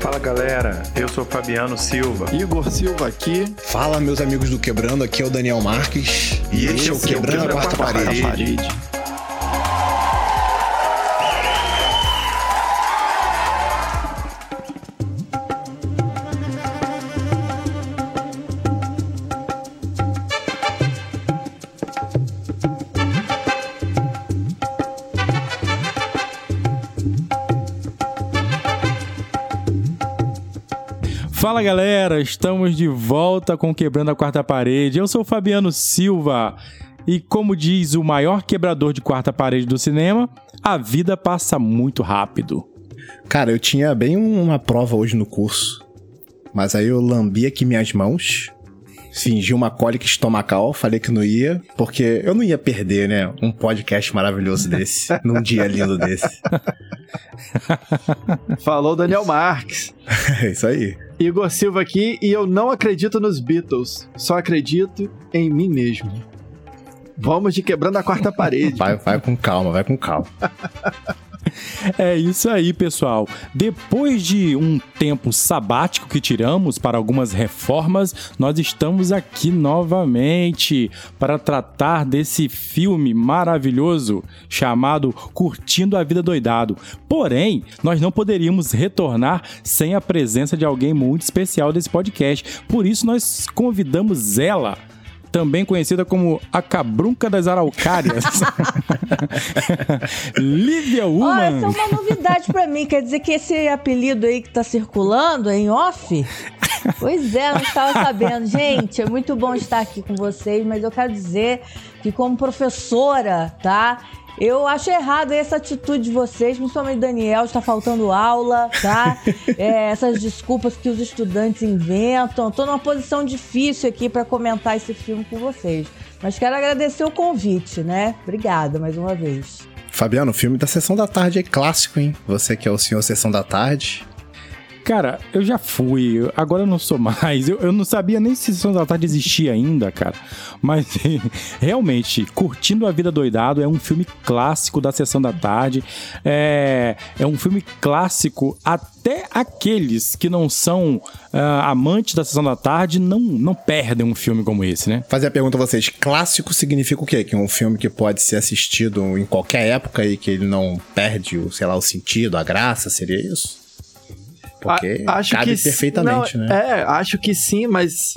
Fala galera, eu sou Fabiano Silva. Igor Silva aqui. Fala meus amigos do Quebrando, aqui é o Daniel Marques. E, este é o Quebrando, Quebrando a Quarta, quarta parede. parede. Fala galera, estamos de volta com Quebrando a Quarta Parede. Eu sou o Fabiano Silva e, como diz o maior quebrador de quarta parede do cinema, a vida passa muito rápido. Cara, eu tinha bem uma prova hoje no curso, mas aí eu lambi aqui minhas mãos, fingi uma cólica estomacal, falei que não ia, porque eu não ia perder, né? Um podcast maravilhoso desse, num dia lindo desse. Falou Daniel Marques. é isso aí. Igor Silva aqui e eu não acredito nos Beatles, só acredito em mim mesmo. Vamos de quebrando a quarta parede. Vai, vai com calma, vai com calma. É isso aí, pessoal. Depois de um tempo sabático que tiramos para algumas reformas, nós estamos aqui novamente para tratar desse filme maravilhoso chamado Curtindo a Vida Doidado. Porém, nós não poderíamos retornar sem a presença de alguém muito especial desse podcast. Por isso, nós convidamos ela também conhecida como a Cabrunca das Araucárias. Lívia Woman. Olha, essa é uma novidade para mim. Quer dizer que esse apelido aí que tá circulando é em off? Pois é, não estava sabendo. Gente, é muito bom estar aqui com vocês, mas eu quero dizer que como professora, tá? Eu acho errado essa atitude de vocês, principalmente Daniel, está faltando aula, tá? É, essas desculpas que os estudantes inventam. Estou numa posição difícil aqui para comentar esse filme com vocês. Mas quero agradecer o convite, né? Obrigada mais uma vez. Fabiano, o filme da Sessão da Tarde é clássico, hein? Você que é o senhor Sessão da Tarde. Cara, eu já fui, agora eu não sou mais. Eu, eu não sabia nem se Sessão da Tarde existia ainda, cara. Mas realmente, Curtindo a Vida Doidado é um filme clássico da Sessão da Tarde. É, é um filme clássico até aqueles que não são uh, amantes da Sessão da Tarde não, não perdem um filme como esse, né? Fazer a pergunta a vocês: clássico significa o quê? Que é um filme que pode ser assistido em qualquer época e que ele não perde, o, sei lá, o sentido, a graça, seria isso? Porque a, acho cabe que perfeitamente, não, né? É, acho que sim, mas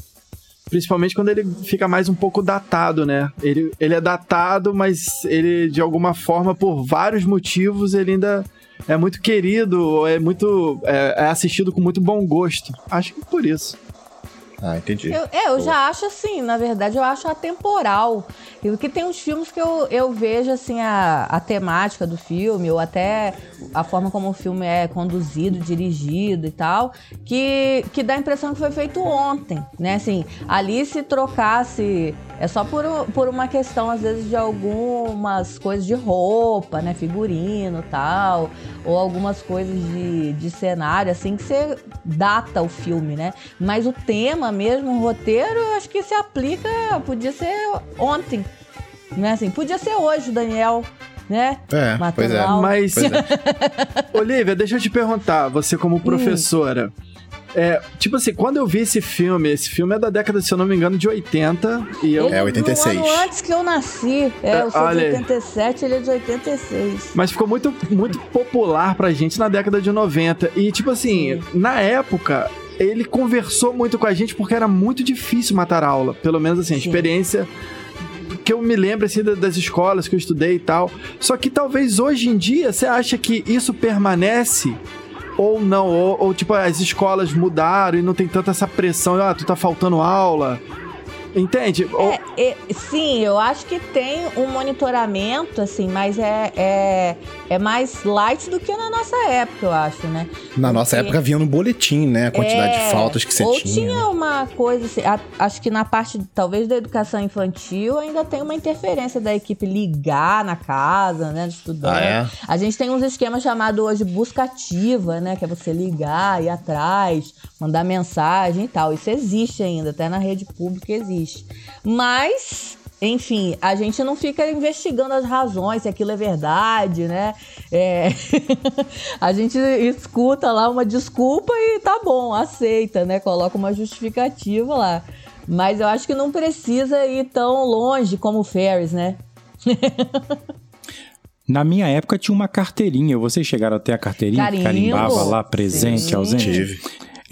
principalmente quando ele fica mais um pouco datado, né? Ele, ele é datado, mas ele, de alguma forma, por vários motivos, ele ainda é muito querido, é muito. é, é assistido com muito bom gosto. Acho que por isso. Ah, entendi. Eu, é, eu já acho assim, na verdade, eu acho atemporal. Porque tem uns filmes que eu, eu vejo, assim, a, a temática do filme, ou até a forma como o filme é conduzido, dirigido e tal, que, que dá a impressão que foi feito ontem, né? Assim, ali se trocasse é só por, por uma questão, às vezes, de algumas coisas de roupa, né? Figurino tal. Ou algumas coisas de, de cenário, assim, que você data o filme, né? Mas o tema mesmo, o roteiro, eu acho que se aplica, podia ser ontem. Né? Assim, podia ser hoje, Daniel né? É, Matando pois é. Mas, pois é. Olivia, deixa eu te perguntar, você como hum. professora, hum. É, tipo assim, quando eu vi esse filme, esse filme é da década, se eu não me engano, de 80. E eu... Ele é 86. Um ano antes que eu nasci. É, eu sou de 87, ele é de 86. Mas ficou muito, muito popular pra gente na década de 90. E, tipo assim, Sim. na época, ele conversou muito com a gente porque era muito difícil matar aula. Pelo menos assim, a experiência que eu me lembro assim das escolas que eu estudei e tal. Só que talvez hoje em dia você acha que isso permanece ou não, ou, ou, tipo, as escolas mudaram e não tem tanta essa pressão, ah, tu tá faltando aula. Entende? É, é, sim, eu acho que tem um monitoramento, assim, mas é, é, é mais light do que na nossa época, eu acho, né? Na Porque, nossa época vinha no boletim, né? A quantidade é, de faltas que você ou tinha. tinha uma coisa, assim, a, acho que na parte, talvez, da educação infantil ainda tem uma interferência da equipe ligar na casa, né, do estudante. Ah, é? A gente tem uns esquemas chamados hoje busca ativa, né? Que é você ligar, ir atrás, mandar mensagem e tal. Isso existe ainda, até na rede pública existe. Mas enfim, a gente não fica investigando as razões, se aquilo é verdade, né? É... a gente escuta lá uma desculpa e tá bom, aceita, né? Coloca uma justificativa lá. Mas eu acho que não precisa ir tão longe como o Ferris, né? Na minha época tinha uma carteirinha. Vocês chegaram até a carteirinha? Carimbo. Carimbava lá, presente, Sim. ausente? Tive.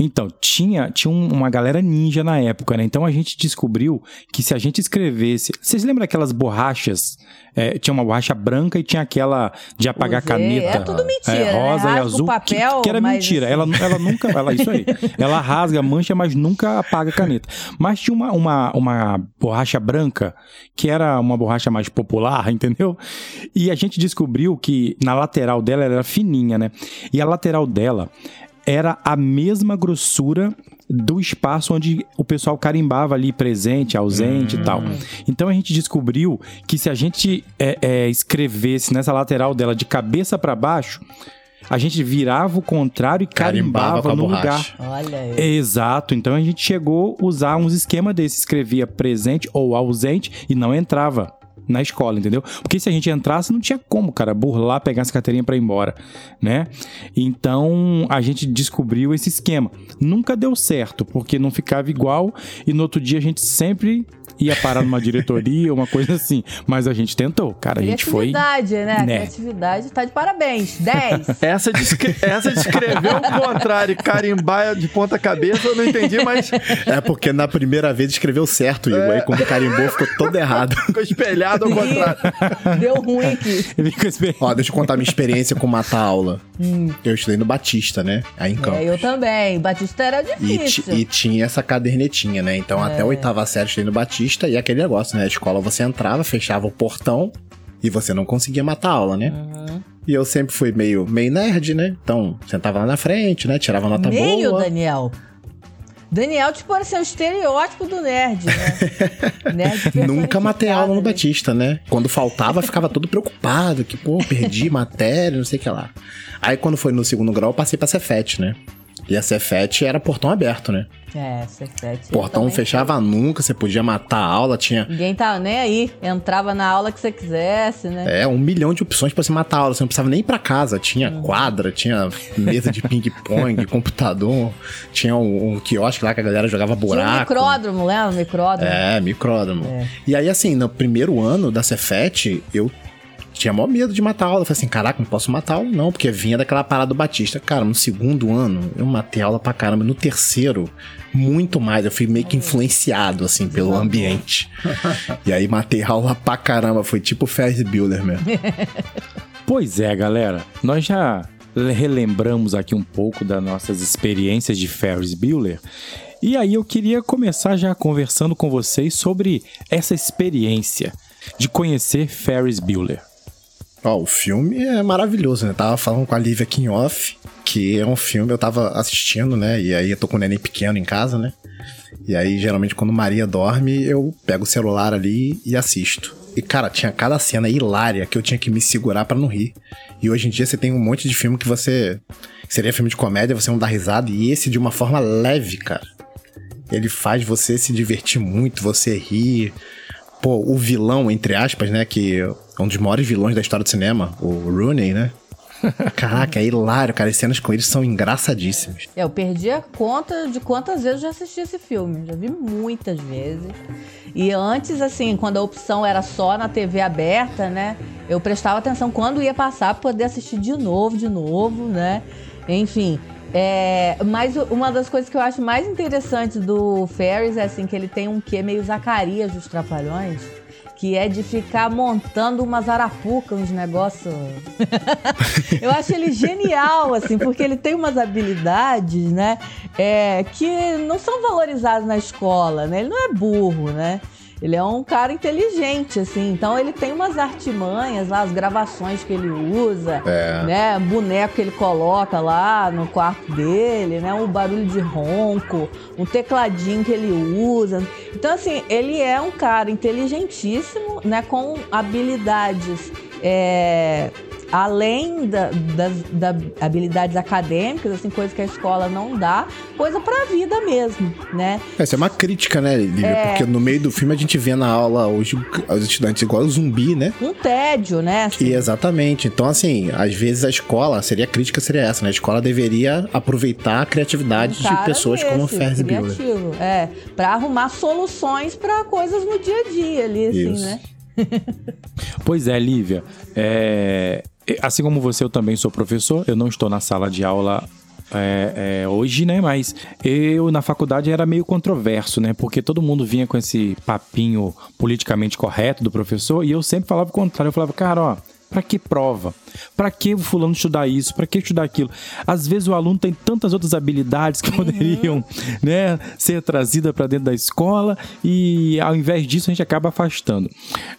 Então, tinha, tinha um- uma galera ninja na época, né? Então a gente descobriu que se a gente escrevesse. Vocês lembram daquelas borrachas? É, tinha uma borracha branca e tinha aquela de apagar Usei. caneta. É tudo mentira, é, né? rosa e Rasga o azul. papel, que, que era mentira. assim- Ela, ela nunca. Ela, isso aí. Ela rasga, mancha, mas nunca apaga a caneta. Mas tinha uma, uma, uma borracha branca, que era uma borracha mais popular, entendeu? E a gente descobriu que na lateral dela ela era fininha, né? E a lateral dela era a mesma grossura do espaço onde o pessoal carimbava ali presente, ausente e tal. Então a gente descobriu que se a gente é, é, escrevesse nessa lateral dela de cabeça para baixo, a gente virava o contrário e Carimbava carimbava, com a no borracha. lugar. Olha aí. Exato, então a gente chegou a usar uns esquemas desses, escrevia presente ou ausente e não entrava na escola, entendeu? Porque se a gente entrasse, não tinha como, cara, burlar, pegar essa carteirinha pra ir embora, né? Então a gente descobriu esse esquema. Nunca deu certo, porque não ficava igual e no outro dia a gente sempre ia parar numa diretoria, uma coisa assim. Mas a gente tentou, cara, a gente foi. Criatividade, né? A né? Criatividade tá de parabéns. 10. Essa de, escre- essa de escrever o contrário e carimbar de ponta cabeça, eu não entendi, mas É porque na primeira vez escreveu certo, Igor. Aí quando carimbou ficou todo errado. ficou espelhado ao contrário. Deu ruim aqui. Ó, deixa eu contar minha experiência com matar aula. Eu estudei no Batista, né? Aí em Campos. É, eu também. Batista era E, difícil. e tinha essa cadernetinha, né? Então até a oitava série eu estudei no Batista e aquele negócio, né? A escola você entrava, fechava o portão e você não conseguia matar a aula, né? Uhum. E eu sempre fui meio, meio nerd, né? Então, sentava lá na frente, né? Tirava nota Meio, boa. Daniel. Daniel, tipo, parecia o estereótipo do nerd, né? nerd Nunca matei aula no né? Batista, né? Quando faltava, ficava todo preocupado, que, pô, perdi matéria, não sei o que lá. Aí quando foi no segundo grau, eu passei pra Cefet, né? E a Cefet era portão aberto, né? É, Cefete. eu Portão fechava nunca, você podia matar a aula, tinha Ninguém tava nem aí. Entrava na aula que você quisesse, né? é, um milhão de opções pra você matar a aula. Você não precisava nem ir pra casa. Tinha Uhum. quadra, tinha mesa de ping-pong, computador, tinha um, um quiosque lá que a galera jogava Tinha um buraco. micródromo, lembra? Micródromo. É, micródromo. É. E aí, assim, no primeiro ano da Cefet, eu tinha maior medo de matar a aula. Eu falei assim, caraca, não posso matar a aula não, porque vinha daquela parada do Batista. Cara, no segundo ano, eu matei a aula pra caramba. No terceiro, muito mais. Eu fui meio que influenciado, assim, pelo ambiente. e aí, matei a aula pra caramba. Foi tipo Ferris Bueller mesmo. Pois é, galera. Nós já relembramos aqui um pouco das nossas experiências de Ferris Bueller. E aí eu queria começar já conversando com vocês sobre essa experiência de conhecer Ferris Bueller. Ó, o filme é maravilhoso, né? Tava falando com a Lívia aqui em off, que é um filme eu tava assistindo, né? E aí eu tô com o neném pequeno em casa, né? E aí, geralmente, quando Maria dorme, eu pego o celular ali e assisto. E, cara, tinha cada cena hilária que eu tinha que me segurar pra não rir. E hoje em dia você tem um monte de filme que você. que seria filme de comédia, você não dá risada, e esse de uma forma leve, cara. Ele faz você se divertir muito, você rir. Pô, o vilão, entre aspas, né? Que é um dos maiores vilões da história do cinema, o Rooney, né? Caraca, é hilário, cara. As cenas com eles são engraçadíssimas. Eu perdi a conta de quantas vezes eu já assisti esse filme. Já vi muitas vezes. E antes, assim, quando a opção era só na TV aberta, né? Eu prestava atenção quando ia passar pra poder assistir de novo, de novo, né? Enfim. É, mas uma das coisas que eu acho mais interessantes do Ferris é assim que ele tem um quê meio Zacarias dos Trapalhões, que é de ficar montando umas arapucas, uns negócios. eu acho ele genial, assim, porque ele tem umas habilidades, né, é, que não são valorizadas na escola, né? Ele não é burro, né? Ele é um cara inteligente, assim. Então ele tem umas artimanhas lá, as gravações que ele usa, É. né? Boneco que ele coloca lá no quarto dele, né? Um barulho de ronco, um tecladinho que ele usa. Então, assim, ele é um cara inteligentíssimo, né? Com habilidades. é, além da, das da habilidades acadêmicas, assim, coisas que a escola não dá, coisa pra vida mesmo, né? Essa é uma crítica, né, Lívia? É. Porque no meio do filme a gente vê na aula hoje os estudantes igual zumbi, né? Um tédio, né? assim. E exatamente. Então, assim, às vezes a escola, seria a crítica seria essa, né? A escola deveria aproveitar a criatividade Um de pessoas como desse, Ferris Bueller. É, pra arrumar soluções pra coisas no dia a dia ali, assim, Isso. né? Pois é, Lívia. É, assim como você, eu também sou professor. Eu não estou na sala de aula é, é, hoje, né? Mas eu na faculdade era meio controverso, né? Porque todo mundo vinha com esse papinho politicamente correto do professor e eu sempre falava o contrário. Eu falava, cara, ó. Pra que prova? Pra que o fulano estudar isso? Pra que estudar aquilo? Às vezes o aluno tem tantas outras habilidades que poderiam, né, ser trazida pra dentro da escola e ao invés disso a gente acaba afastando.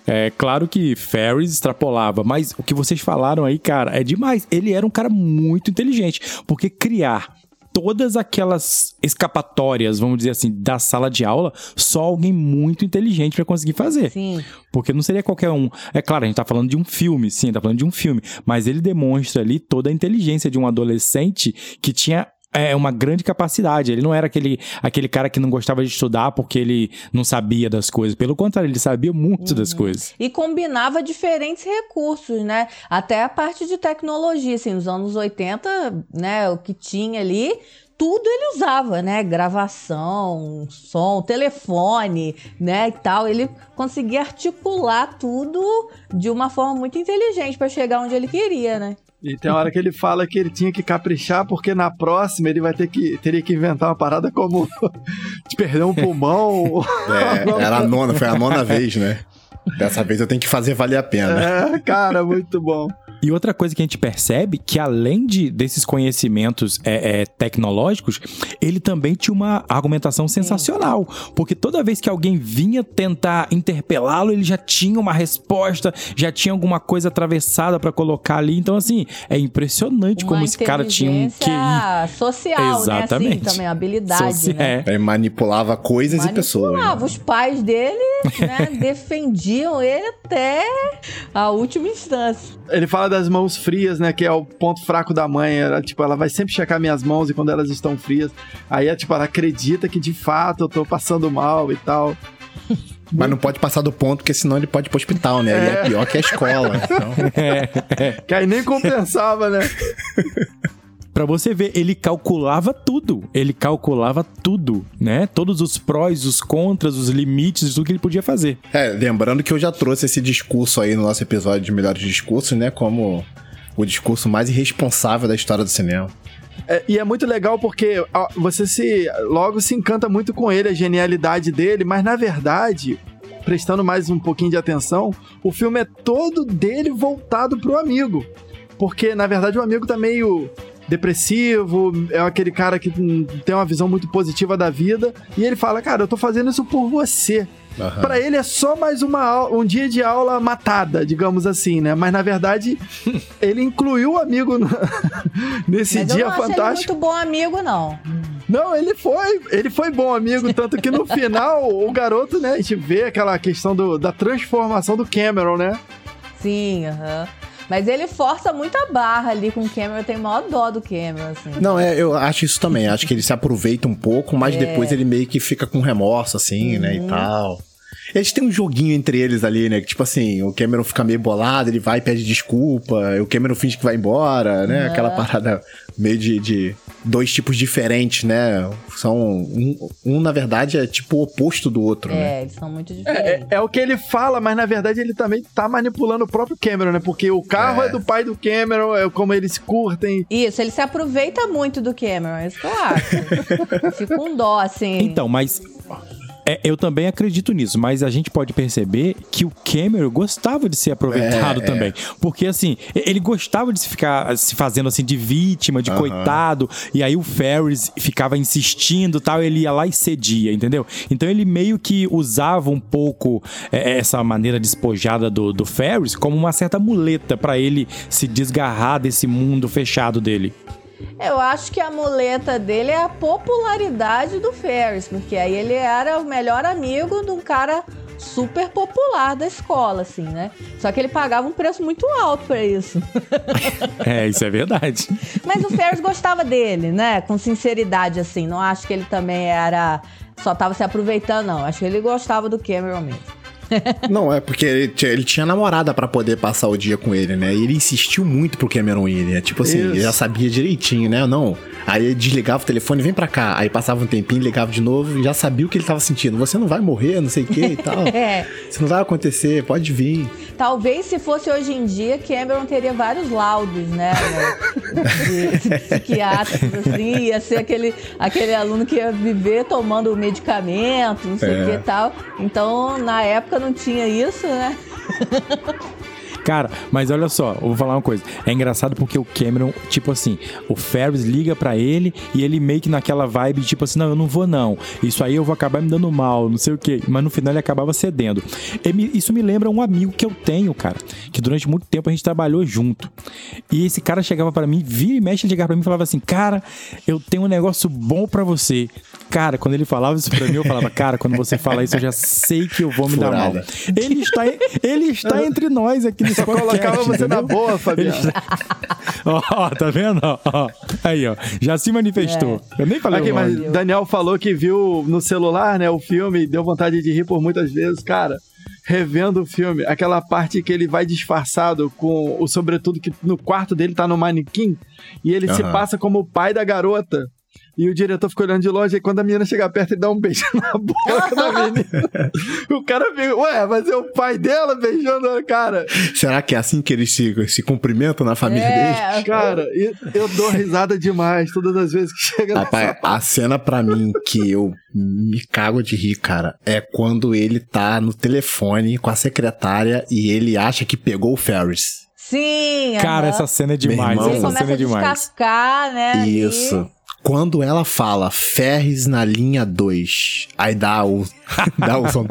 É claro que Ferris extrapolava, mas o que vocês falaram aí, cara, é demais. Ele era um cara muito inteligente, porque criar todas aquelas escapatórias, vamos dizer assim, da sala de aula, só alguém muito inteligente pra conseguir fazer. Sim. Porque não seria qualquer um. É claro, a gente tá falando de um filme, sim, tá falando de um filme. Mas ele demonstra ali toda a inteligência de um adolescente que tinha. É uma grande capacidade. Ele não era aquele, aquele cara que não gostava de estudar porque ele não sabia das coisas. Pelo contrário, ele sabia muito das coisas. E combinava diferentes recursos, né? Até a parte de tecnologia, assim, nos anos 80, né, o que tinha ali, tudo ele usava, né? Gravação, som, telefone, né, e tal. Ele conseguia articular tudo de uma forma muito inteligente para chegar onde ele queria, né? E tem hora que ele fala que ele tinha que caprichar, porque na próxima ele vai ter que teria que inventar uma parada como de perder um pulmão. É, era a nona, foi a nona vez, né? Dessa vez eu tenho que fazer valer a pena. É, cara, muito bom. E outra coisa que a gente percebe que além de, desses conhecimentos é, é, tecnológicos, ele também tinha uma argumentação sensacional. Porque toda vez que alguém vinha tentar interpelá-lo, ele já tinha uma resposta, já tinha alguma coisa atravessada pra colocar ali. Então, assim, é impressionante como Uma esse cara tinha um QI. social, Exatamente. né? Assim, também, habilidade, Soci- né? é. Ele manipulava coisas e pessoas. Manipulava. Os pais dele, né, defendiam ele até a última instância. Ele fala das mãos frias, né? Que é o ponto fraco da mãe. Ela, tipo, ela vai sempre checar minhas mãos e quando elas estão frias. Aí, é, tipo, ela acredita que de fato eu tô passando mal e tal. Mas não pode passar do ponto, porque senão ele pode ir pro hospital, né? E é pior que a escola. Então, Que aí nem compensava, né? Pra você ver, ele calculava tudo. Ele calculava tudo, né? Todos os prós, os contras, os limites, tudo que ele podia fazer. é, lembrando que eu já trouxe esse discurso aí no nosso episódio de Melhores Discursos, né? Como o discurso mais irresponsável da história do cinema. É, e é muito legal porque ó, você se logo se encanta muito com ele, a genialidade dele, mas na verdade, prestando mais um pouquinho de atenção, o filme é todo dele voltado pro amigo. Porque na verdade o amigo tá meio depressivo, é aquele cara que hum, tem uma visão muito positiva da vida, e ele fala: "Cara, eu tô fazendo isso por você". Aham. Pra ele é só mais uma um dia de aula matada, digamos assim, né? Mas na verdade, ele incluiu o amigo na- nesse Mas eu dia não acho ele fantástico. muito bom amigo, não. Não, ele foi, ele foi bom amigo, tanto que no final o garoto, né, a gente vê aquela questão do- da transformação do Cameron, né? Sim, aham. Mas ele força muito a barra ali com o Cameron. Eu tenho maior dó do Cameron, assim. Não, é, eu acho isso também. Acho que ele se aproveita um pouco, mas depois ele meio que fica com remorso, assim, né, e tal. Eles têm um joguinho entre eles ali, né? Que tipo assim, o Cameron fica meio bolado, ele vai e pede desculpa, e o Cameron finge que vai embora, né? Aquela parada meio de, de dois tipos diferentes, né? São. Um, um, na verdade, é tipo o oposto do outro, né? É, eles são muito É, diferentes. é o que ele fala, mas na verdade ele também tá manipulando o próprio Cameron, né? Porque o carro é, É. do pai do Cameron, é como eles curtem. Isso, ele se aproveita muito do Cameron, é isso que eu acho. Fico com dó, assim. Então, mas. É, eu também acredito nisso, mas a gente pode perceber que o Cameron gostava de ser aproveitado É, é. também. Porque, assim, ele gostava de se ficar se fazendo assim de vítima, de Aham. coitado, e aí o Ferris ficava insistindo tal, ele ia lá e cedia, entendeu? Então ele meio que usava um pouco é, essa maneira despojada do, do Ferris como uma certa muleta pra ele se desgarrar desse mundo fechado dele. Eu acho que a muleta dele é a popularidade do Ferris, porque aí ele era o melhor amigo de um cara super popular da escola, assim, né? Só que ele pagava um preço muito alto pra isso. É, isso é verdade. Mas o Ferris gostava dele, né? Com sinceridade, assim. Não acho que ele também era. Só tava se aproveitando, não. Acho que ele gostava do Cameron mesmo. Não, é porque ele, tinha- ele tinha namorada pra poder passar o dia com ele, né? E ele insistiu muito pro Cameron ir, né? Tipo assim, Isso. ele já sabia direitinho, né? Não. Aí ele desligava o telefone, vem pra cá. Aí passava um tempinho, ligava de novo e já sabia o que ele tava sentindo. Você não vai morrer, não sei o que e tal. É. Isso não vai acontecer, pode vir. Talvez se fosse hoje em dia, Cameron teria vários laudos, né? De, de psiquiátricos, assim. Ia ser aquele, aquele aluno que ia viver tomando medicamento, não sei o É. que e tal. Então, na época não tinha isso, né? Cara, mas olha só, eu vou falar uma coisa. É engraçado porque o Cameron, tipo assim, o Ferris liga pra ele e ele meio que naquela vibe, tipo assim, não, eu não vou não. Isso aí eu vou acabar me dando mal, não sei o quê. Mas no final ele acabava cedendo. E Isso me lembra um amigo que eu tenho, cara, que durante muito tempo a gente trabalhou junto. E esse cara chegava pra mim, vira e mexe, ele chegava pra mim e falava assim, cara, eu tenho um negócio bom pra você. Cara, quando ele falava isso pra mim, eu falava, cara, quando você fala isso, eu já sei que eu vou me dar mal. Furada. Ele está, ele está entre nós aqui nesse Só colocava podcast, você na entendeu? boa, Fabiano. Ó, ó, tá vendo? Ó. Aí, ó. Já se manifestou. Eu nem falei Aqui, o mas. Daniel falou que viu no celular, né, o filme, deu vontade de rir por muitas vezes. Cara, revendo o filme, aquela parte que ele vai disfarçado com o sobretudo que no quarto dele tá no manequim e ele se Aham. passa como o pai da garota. E o diretor fica olhando de longe, e quando a menina chega perto, ele dá um beijo na boca da menina. o cara fica, ué, mas é o pai dela beijando a cara. Será que é assim que eles se, se cumprimentam na família dele? É, Cara, e- eu dou risada demais todas as vezes que chega nessa Rapaz, a cena pra mim que eu me cago de rir, cara, é quando ele tá no telefone com a secretária e ele acha que pegou o Ferris. Sim, Cara, aham. essa cena é demais. irmão. Essa cena é demais. descascar, né? ali. Quando ela fala Ferris na linha 2, aí dá o, dá o som.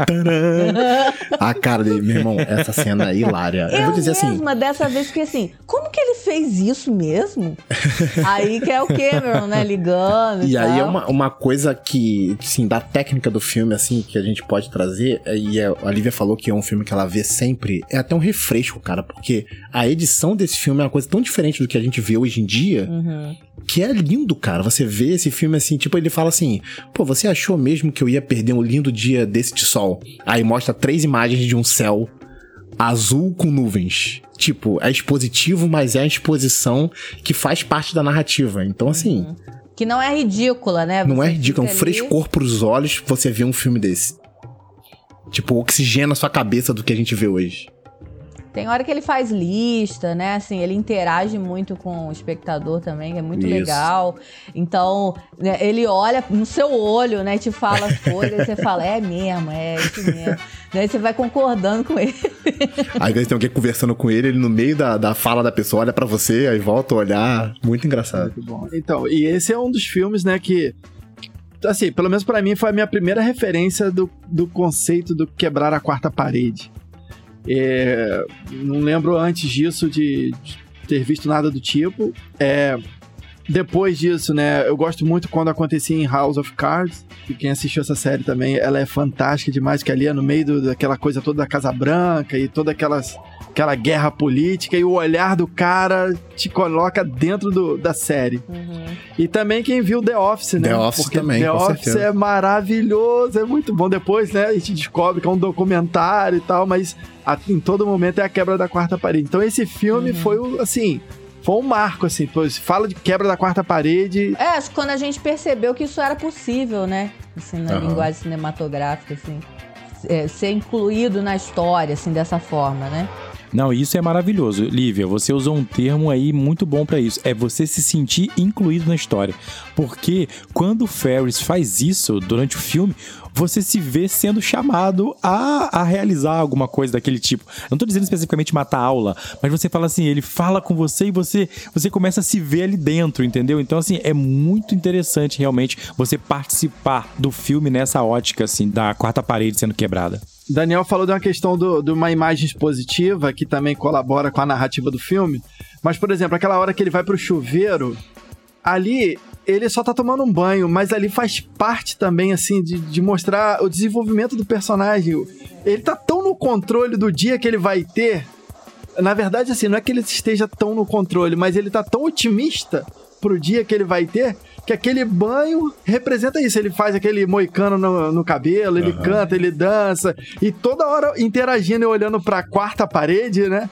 A cara dele, meu irmão, essa cena é hilária. Eu, Eu vou dizer assim. mesma, dessa vez, fiquei assim, como que ele fez isso mesmo? aí que é o Cameron, né, ligando e, E aí é uma, uma coisa que, assim, da técnica do filme, assim, que a gente pode trazer, é- e a Olivia falou que é um filme que ela vê sempre, é até um refresco, cara, porque a edição desse filme é uma coisa tão diferente do que a gente vê hoje em dia, Uhum. Que é lindo, cara. Você vê esse filme assim, tipo, ele fala assim: pô, você achou mesmo que eu ia perder um lindo dia desse de sol? Aí mostra três imagens de um céu azul com nuvens. Tipo, é expositivo, mas é a exposição que faz parte da narrativa. Então, assim, Que não é ridícula, né? não Você é ridículo, é um frescor pros olhos você ver um filme desse. Tipo, oxigena a sua cabeça do que a gente vê hoje. Tem hora que ele faz lista, né? Assim, ele interage muito com o espectador também, que é muito Isso. legal. Então, né, ele olha no seu olho, né? E te fala as coisas, e você fala, é mesmo, é isso mesmo. Daí você vai concordando com ele. Às vezes tem alguém conversando com ele, ele no meio da, da fala da pessoa olha pra você, aí volta a olhar. Muito engraçado. Muito bom. Então, e esse é um dos filmes, né, que. Assim, pelo menos pra mim foi a minha primeira referência do, do conceito do quebrar a quarta parede. É, não lembro antes disso de, de ter visto nada do tipo. É, depois disso, né, eu gosto muito quando acontecia em House of Cards. E quem assistiu essa série também, ela é fantástica demais, que ali é no meio do- daquela coisa toda da Casa Branca e toda aquelas, aquela guerra política e o olhar do cara te coloca dentro do- da série. E também quem viu The Office, né? The Office Porque também, The com Office certeza. é maravilhoso, é muito bom. Depois, né, a gente descobre que é um documentário e tal, mas a- em todo momento é a quebra da quarta parede. Então esse filme foi, o, assim, foi um marco, assim. Fala de quebra da quarta parede, É, acho que quando a gente percebeu que isso era possível, né? Assim, na Aham. linguagem cinematográfica, assim. É, ser incluído na história, assim, dessa forma, né? Não, isso é maravilhoso. Lívia, você usou um termo aí muito bom pra isso. É você se sentir incluído na história. Porque quando o Ferris faz isso durante o filme, você se vê sendo chamado a, a realizar alguma coisa daquele tipo. Eu não tô dizendo especificamente matar aula, mas você fala assim, ele fala com você e você, você começa a se ver ali dentro, entendeu? Então, assim, é muito interessante realmente você participar do filme nessa ótica, assim, da quarta parede sendo quebrada. Daniel falou de uma questão do- de uma imagem expositiva que também colabora com a narrativa do filme. Mas, por exemplo, aquela hora que ele vai pro chuveiro, ali ele só tá tomando um banho, mas ali faz parte também, assim, de, de mostrar o desenvolvimento do personagem. Ele tá tão no controle do dia que ele vai ter. Na verdade, assim, não é que ele esteja tão no controle, mas ele tá tão otimista pro dia que ele vai ter que aquele banho representa isso. Ele faz aquele moicano no, no cabelo, ele uhum. canta, ele dança, e toda hora interagindo e olhando pra quarta parede, né?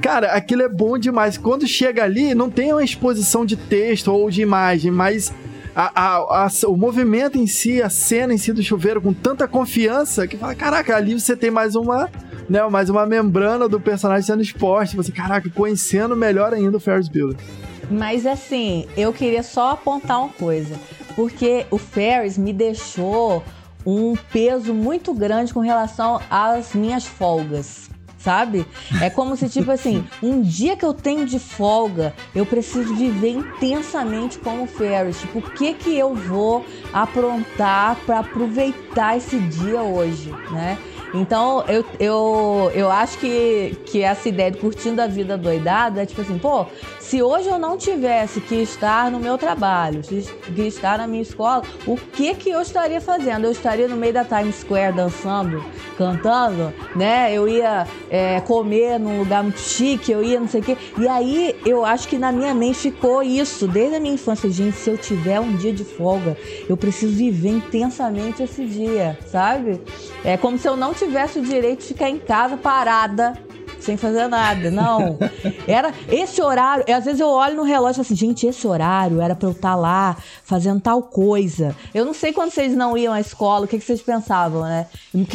Cara, aquilo é bom demais. Quando chega ali, não tem uma exposição de texto ou de imagem, mas a, a, a, o movimento em si, a cena em si do chuveiro com tanta confiança que fala, caraca, ali você tem mais uma, né, mais uma membrana do personagem sendo exposta. Você, caraca, conhecendo melhor ainda o Ferris Bueller. Mas assim, eu queria só apontar uma coisa, porque o Ferris me deixou um peso muito grande com relação às minhas folgas sabe? É como se, tipo assim, um dia que eu tenho de folga, eu preciso viver intensamente como Ferris. Tipo, o que que eu vou aprontar para aproveitar esse dia hoje, né? Então, eu, eu, eu acho que, que essa ideia de curtindo a vida doidada é tipo assim, pô, se hoje eu não tivesse que estar no meu trabalho, que estar na minha escola, o que que eu estaria fazendo? Eu estaria no meio da Times Square dançando, cantando, né? Eu ia é, comer num lugar muito chique, eu ia não sei o quê. E aí eu acho que na minha mente ficou isso, desde a minha infância. Gente, se eu tiver um dia de folga, eu preciso viver intensamente esse dia, sabe? É como se eu não tivesse o direito de ficar em casa parada sem fazer nada. Não. Era esse horário. Às vezes eu olho no relógio e falo assim, gente, esse horário era pra eu estar tá lá fazendo tal coisa. Eu não sei quando vocês não iam à escola, o que, que vocês pensavam, né?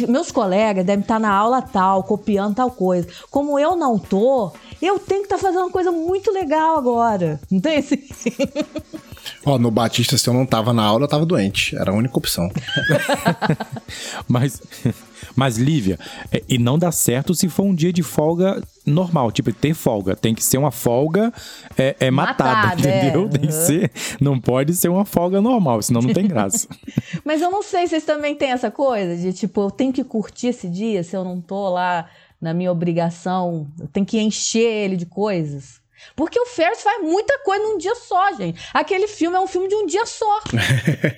Meus colegas devem estar tá na aula tal, copiando tal coisa. Como eu não tô, eu tenho que estar tá fazendo uma coisa muito legal agora. Não tem esse. Ó, no Batista, se eu não tava na aula, eu tava doente. Era a única opção. Mas. Mas, Lívia, é, e não dá certo se for um dia de folga normal, tipo, ter folga. Tem que ser uma folga é, é matada, matada, entendeu? É. Tem que ser. Não pode ser uma folga normal, senão não tem graça. Mas eu não sei, vocês também têm essa coisa de, tipo, eu tenho que curtir esse dia se eu não tô lá na minha obrigação, eu tenho que encher ele de coisas. Porque o Ferris faz muita coisa num dia só, gente. Aquele filme é um filme de um dia só.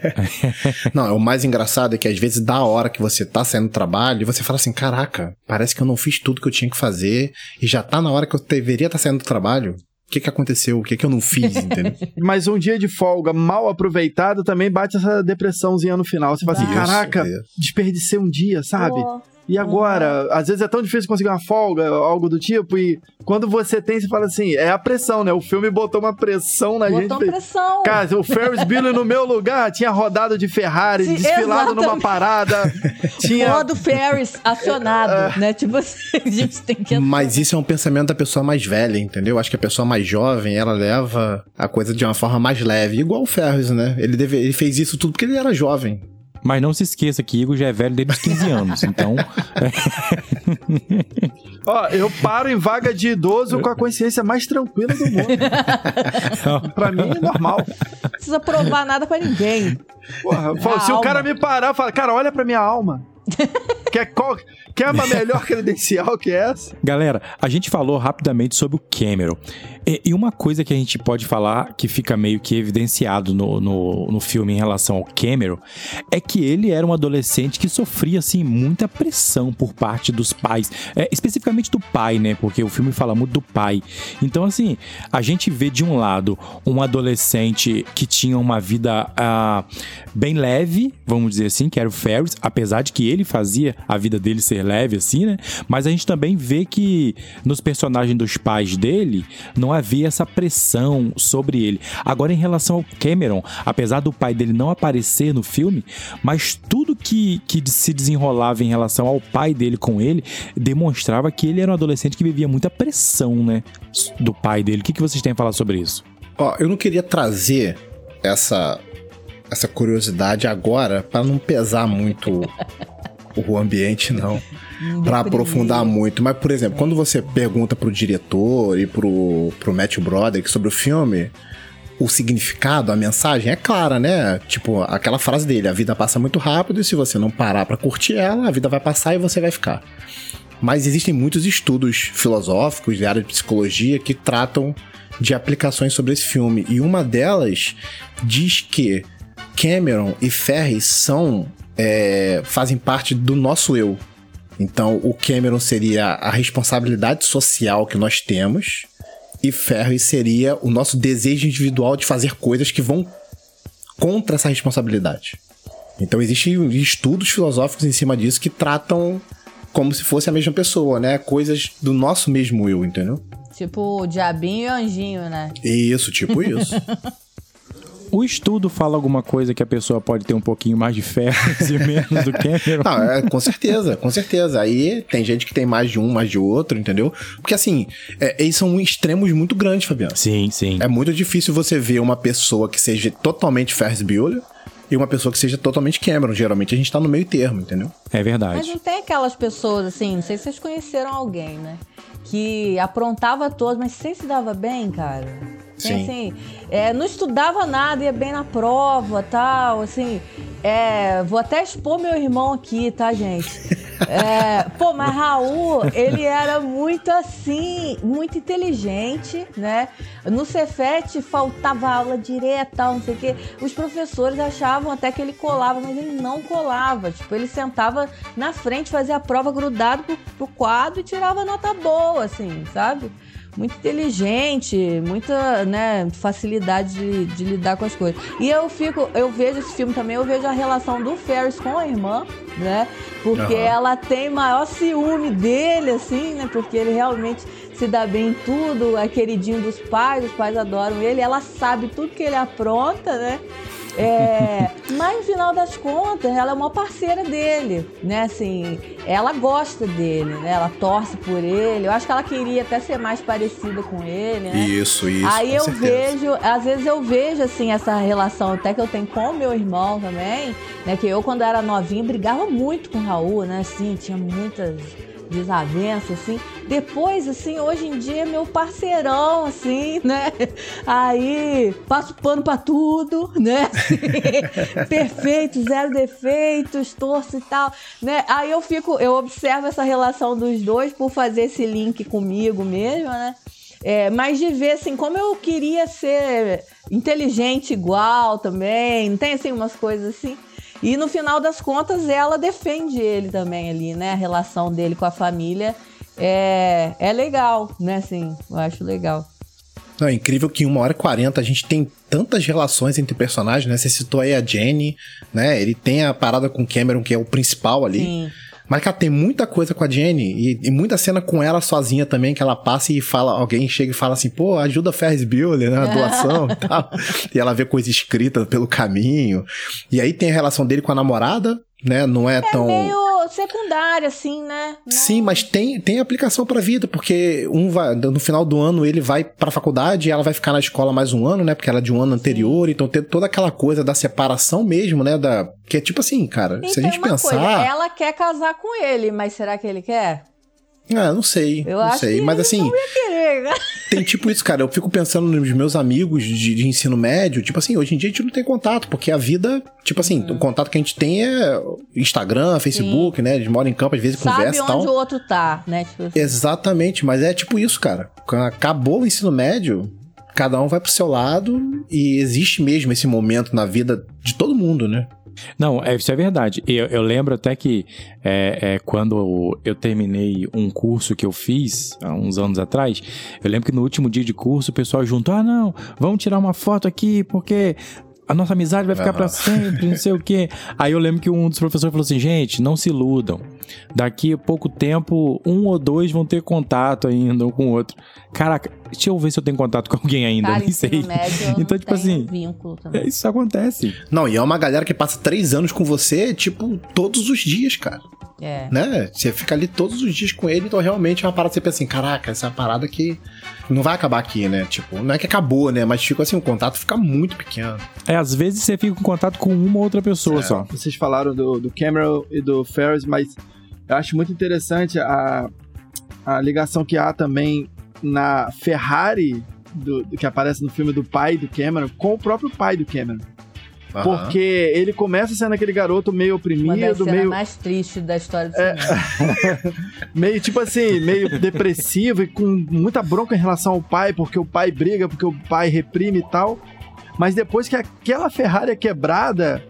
não, o mais engraçado é que às vezes da hora que você tá saindo do trabalho, você fala assim: caraca, parece que eu não fiz tudo que eu tinha que fazer e já tá na hora que eu deveria estar tá saindo do trabalho. O que, que aconteceu? O que, que eu não fiz, entendeu? Mas um dia de folga mal aproveitado também bate essa depressãozinha no final. Você fala assim: caraca, desperdicei um dia, sabe? Oh. E agora, uhum. às vezes é tão difícil conseguir uma folga, algo do tipo, e quando você tem, você fala assim, é a pressão, né? O filme botou uma pressão na botou gente. Botou pressão. Cara, o Ferris Bueller no meu lugar tinha rodado de Ferrari, Sim, desfilado exatamente. numa parada. tinha... Modo Ferris acionado, é. né? Tipo assim, a gente tem que... Mas isso é um pensamento da pessoa mais velha, entendeu? Acho que a pessoa mais jovem, ela leva a coisa de uma forma mais leve. Igual o Ferris, né? Ele, deve... ele fez isso tudo porque ele era jovem. Mas não se esqueça que Igor já é velho desde os 15 anos, então. Ó, eu paro em vaga de idoso com a consciência mais tranquila do mundo. pra mim é normal. Não precisa provar nada pra ninguém. Porra, se alma. o cara me parar, fala, cara, olha pra minha alma. Quer, qual, quer uma melhor credencial que essa? Galera, a gente falou rapidamente sobre o Cameron. E, e, uma coisa que a gente pode falar que fica meio que evidenciado no, no, no, filme em relação ao Cameron é que ele era um adolescente que sofria assim muita pressão por parte dos pais, é, especificamente do pai, né? Porque o filme fala muito do pai. Então, assim, a gente vê de um lado um adolescente que tinha uma vida uh, bem leve, vamos dizer assim, que era o Ferris, apesar de que ele fazia a vida dele ser leve, assim, né? Mas a gente também vê que nos personagens dos pais dele não havia essa pressão sobre ele. Agora, em relação ao Cameron, apesar do pai dele não aparecer no filme, mas tudo que, que se desenrolava em relação ao pai dele com ele demonstrava que ele era um adolescente que vivia muita pressão, né? Do pai dele. O que, que vocês têm a falar sobre isso? Ó, eu não queria trazer essa essa curiosidade agora para não pesar muito o ambiente, não. para aprofundar muito. Mas, por exemplo, quando você pergunta pro diretor e pro, pro Matthew Broderick sobre o filme, o significado, a mensagem é clara, né? Tipo, aquela frase dele: a vida passa muito rápido e se você não parar para curtir ela, a vida vai passar e você vai ficar. Mas existem muitos estudos filosóficos de área de psicologia que tratam de aplicações sobre esse filme. E uma delas diz que Cameron e Ferris são. É, fazem parte do nosso eu. Então, o Cameron seria a responsabilidade social que nós temos, e Ferris seria o nosso desejo individual de fazer coisas que vão contra essa responsabilidade. Então, existem estudos filosóficos em cima disso que tratam como se fosse a mesma pessoa, né? Coisas do nosso mesmo eu, entendeu? Tipo o diabinho e o anjinho, né? Isso, tipo isso. O estudo fala alguma coisa que a pessoa pode ter um pouquinho mais de fé e menos do Cameron? Não, é, com certeza, com certeza. Aí tem gente que tem mais de um, mais de outro, entendeu? Porque assim, é, eles são extremos muito grandes, Fabiano. Sim, sim. É muito difícil você ver uma pessoa que seja totalmente Ferris Bueller e uma pessoa que seja totalmente Cameron. Geralmente a gente tá no meio termo, entendeu? É Mas verdade. não tem aquelas pessoas, assim, não sei se vocês conheceram alguém, né? Que aprontava todos, mas sem se dava bem, cara. Sim. assim, é, não estudava nada, ia bem na prova, tal, assim. É, vou até expor meu irmão aqui, tá, gente? É, pô, mas Raul, ele era muito assim, muito inteligente, né? No Cefete faltava aula direta, não sei o quê. Os professores achavam até que ele colava, mas ele não colava. Tipo, ele sentava na frente, fazia a prova grudado pro, pro quadro e tirava nota boa, assim, sabe? Muito inteligente, muita né, facilidade de, de lidar com as coisas. E eu fico, eu vejo esse filme também, eu vejo a relação do Ferris com a irmã, né? Porque Aham. ela tem maior ciúme dele, assim, né? Porque ele realmente se dá bem em tudo, é queridinho dos pais, os pais adoram ele, ela sabe tudo que ele apronta, né? É, mas no final das contas, ela é uma parceira dele, né? Assim, ela gosta dele, né? Ela torce por ele. Eu acho que ela queria até ser mais parecida com ele, né? Isso, isso. Aí eu certeza. vejo, às vezes eu vejo assim essa relação até que eu tenho com o meu irmão também, né? Que eu quando era novinha brigava muito com o Raul, né? Assim, tinha muitas desavenças, assim. Depois, assim, hoje em dia é meu parceirão, assim, né? Aí passo pano pra tudo, né? Perfeito, zero defeitos, torço e tal, né? Aí eu fico, eu observo essa relação dos dois por fazer esse link comigo mesmo, né? É, mas de ver, assim, como eu queria ser inteligente igual também, não tem, assim, umas coisas assim. E no final das contas, ela defende ele também ali, né? A relação dele com a família é, é legal, né? Assim, eu acho legal. Não, é incrível que em uma hora e quarenta a gente tem tantas relações entre personagens, né? Você citou aí a Jenny, né? Ele tem a parada com o Cameron, que é o principal ali. Sim. Mas, cara, tem muita coisa com a Jenny e, e muita cena com ela sozinha também, que ela passa e fala, alguém chega e fala assim, pô, ajuda a Ferris Bueller, né, na doação e tal. E ela vê coisa escrita pelo caminho. E aí tem a relação dele com a namorada, né, não é, tão... Meio secundária, assim, né? Não- Sim, mas tem, tem aplicação pra vida, porque um vai, no final do ano ele vai pra faculdade e ela vai ficar na escola mais um ano, né? Porque ela é de um ano anterior, então tem toda aquela coisa da separação mesmo, né? Da, que é tipo assim, cara, se a Então, gente pensar. coisa, ela quer casar com ele, mas será que ele quer? Ah, não sei, Eu não acho sei. que Mas assim, não ia querer. tem tipo isso, cara. Eu fico pensando nos meus amigos de, de ensino médio. Tipo assim, hoje em dia a gente não tem contato, porque a vida, tipo assim, Uhum. o contato que a gente tem é Instagram, Facebook, né? A gente mora em campo, às vezes Sabe conversa e onde tal. o outro tá, né? Tipo, assim. Exatamente, mas é tipo isso, cara. Acabou o ensino médio, cada um vai pro seu lado e existe mesmo esse momento na vida de todo mundo, né? Não, é, isso é verdade. Eu, eu lembro até que é, é, quando eu terminei um curso que eu fiz há uns anos atrás, eu lembro que no último dia de curso o pessoal juntou: ah, não, vamos tirar uma foto aqui porque. A nossa amizade vai ficar Aham. pra sempre, não sei o quê. Aí eu lembro que um dos professores falou assim: gente, não se iludam. Daqui a pouco tempo, um ou dois vão ter contato ainda um com o outro. Caraca, deixa eu ver se eu tenho contato com alguém ainda, Cara, nem sei. médio, Então, não tipo assim, É. Isso acontece. Não, e é uma galera que passa três anos com você, tipo, todos os dias, cara. É. Né? Você fica ali todos os dias com ele, então realmente é uma parada que você pensa assim: caraca, essa é uma parada que não vai acabar aqui, né? Tipo, não é que acabou, né? Mas, tipo assim, o contato fica muito pequeno. É, às vezes você fica em contato com uma ou outra pessoa É. só. Vocês falaram do, do Cameron e do Ferris, mas eu acho muito interessante a, a ligação que há também na Ferrari, do, do que aparece no filme do pai do Cameron, com o próprio pai do Cameron. Porque ele começa sendo aquele garoto meio Uma das oprimido, meio, mais tristes da história do É. meio tipo assim, meio depressivo e com muita bronca em relação ao pai, porque o pai briga, porque o pai reprime e tal. Mas depois que aquela Ferrari é quebrada,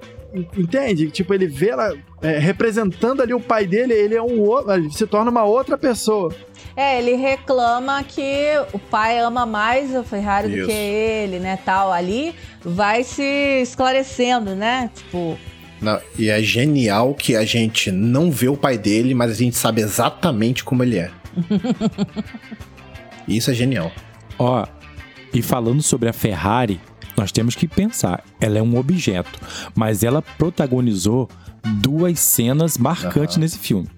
entende? Tipo, ele vê ela é, representando ali o pai dele, ele é um outro, ele se torna uma outra pessoa. É, ele reclama que o pai ama mais a Ferrari do Isso. que ele, né, tal. Ali vai se esclarecendo, né? Tipo, Não, e é genial que a gente não vê o pai dele, mas a gente sabe exatamente como ele é. Isso é genial. Ó, e falando sobre a Ferrari, nós temos que pensar, ela é um objeto, mas ela protagonizou duas cenas marcantes Aham. nesse filme.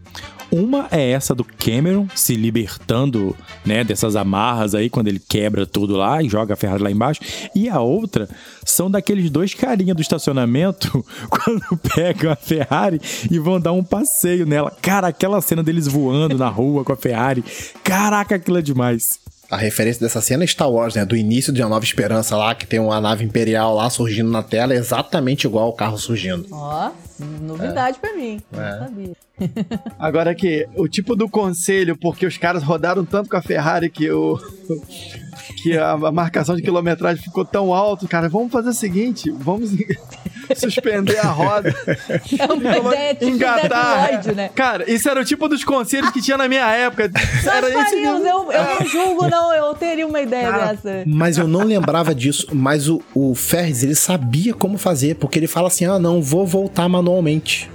Uma é essa do Cameron se libertando, né, dessas amarras aí quando ele quebra tudo lá e joga a Ferrari lá embaixo. E a outra são daqueles dois carinha do estacionamento quando pegam a Ferrari e vão dar um passeio nela. Cara, aquela cena deles voando na rua com a Ferrari. Caraca, aquilo é demais. A referência dessa cena é Star Wars, né? Do início de Uma Nova Esperança lá, que tem uma nave imperial lá surgindo na tela, é exatamente igual ao carro surgindo. ó, novidade pra mim. É. Não sabia. Agora que o tipo do conselho, porque os caras rodaram tanto com a Ferrari que o que a, a marcação de quilometragem ficou tão alto, cara, vamos fazer o seguinte, vamos suspender a roda, É uma ideia tipo engatar. Né? Cara, isso era o tipo dos conselhos que tinha na minha época. Era esse mesmo. eu, eu não julgo, não. Eu teria uma ideia Cara, dessa. Mas eu não lembrava disso. Mas o, o Ferris, ele sabia como fazer, porque ele fala assim: ah, não, vou voltar manualmente.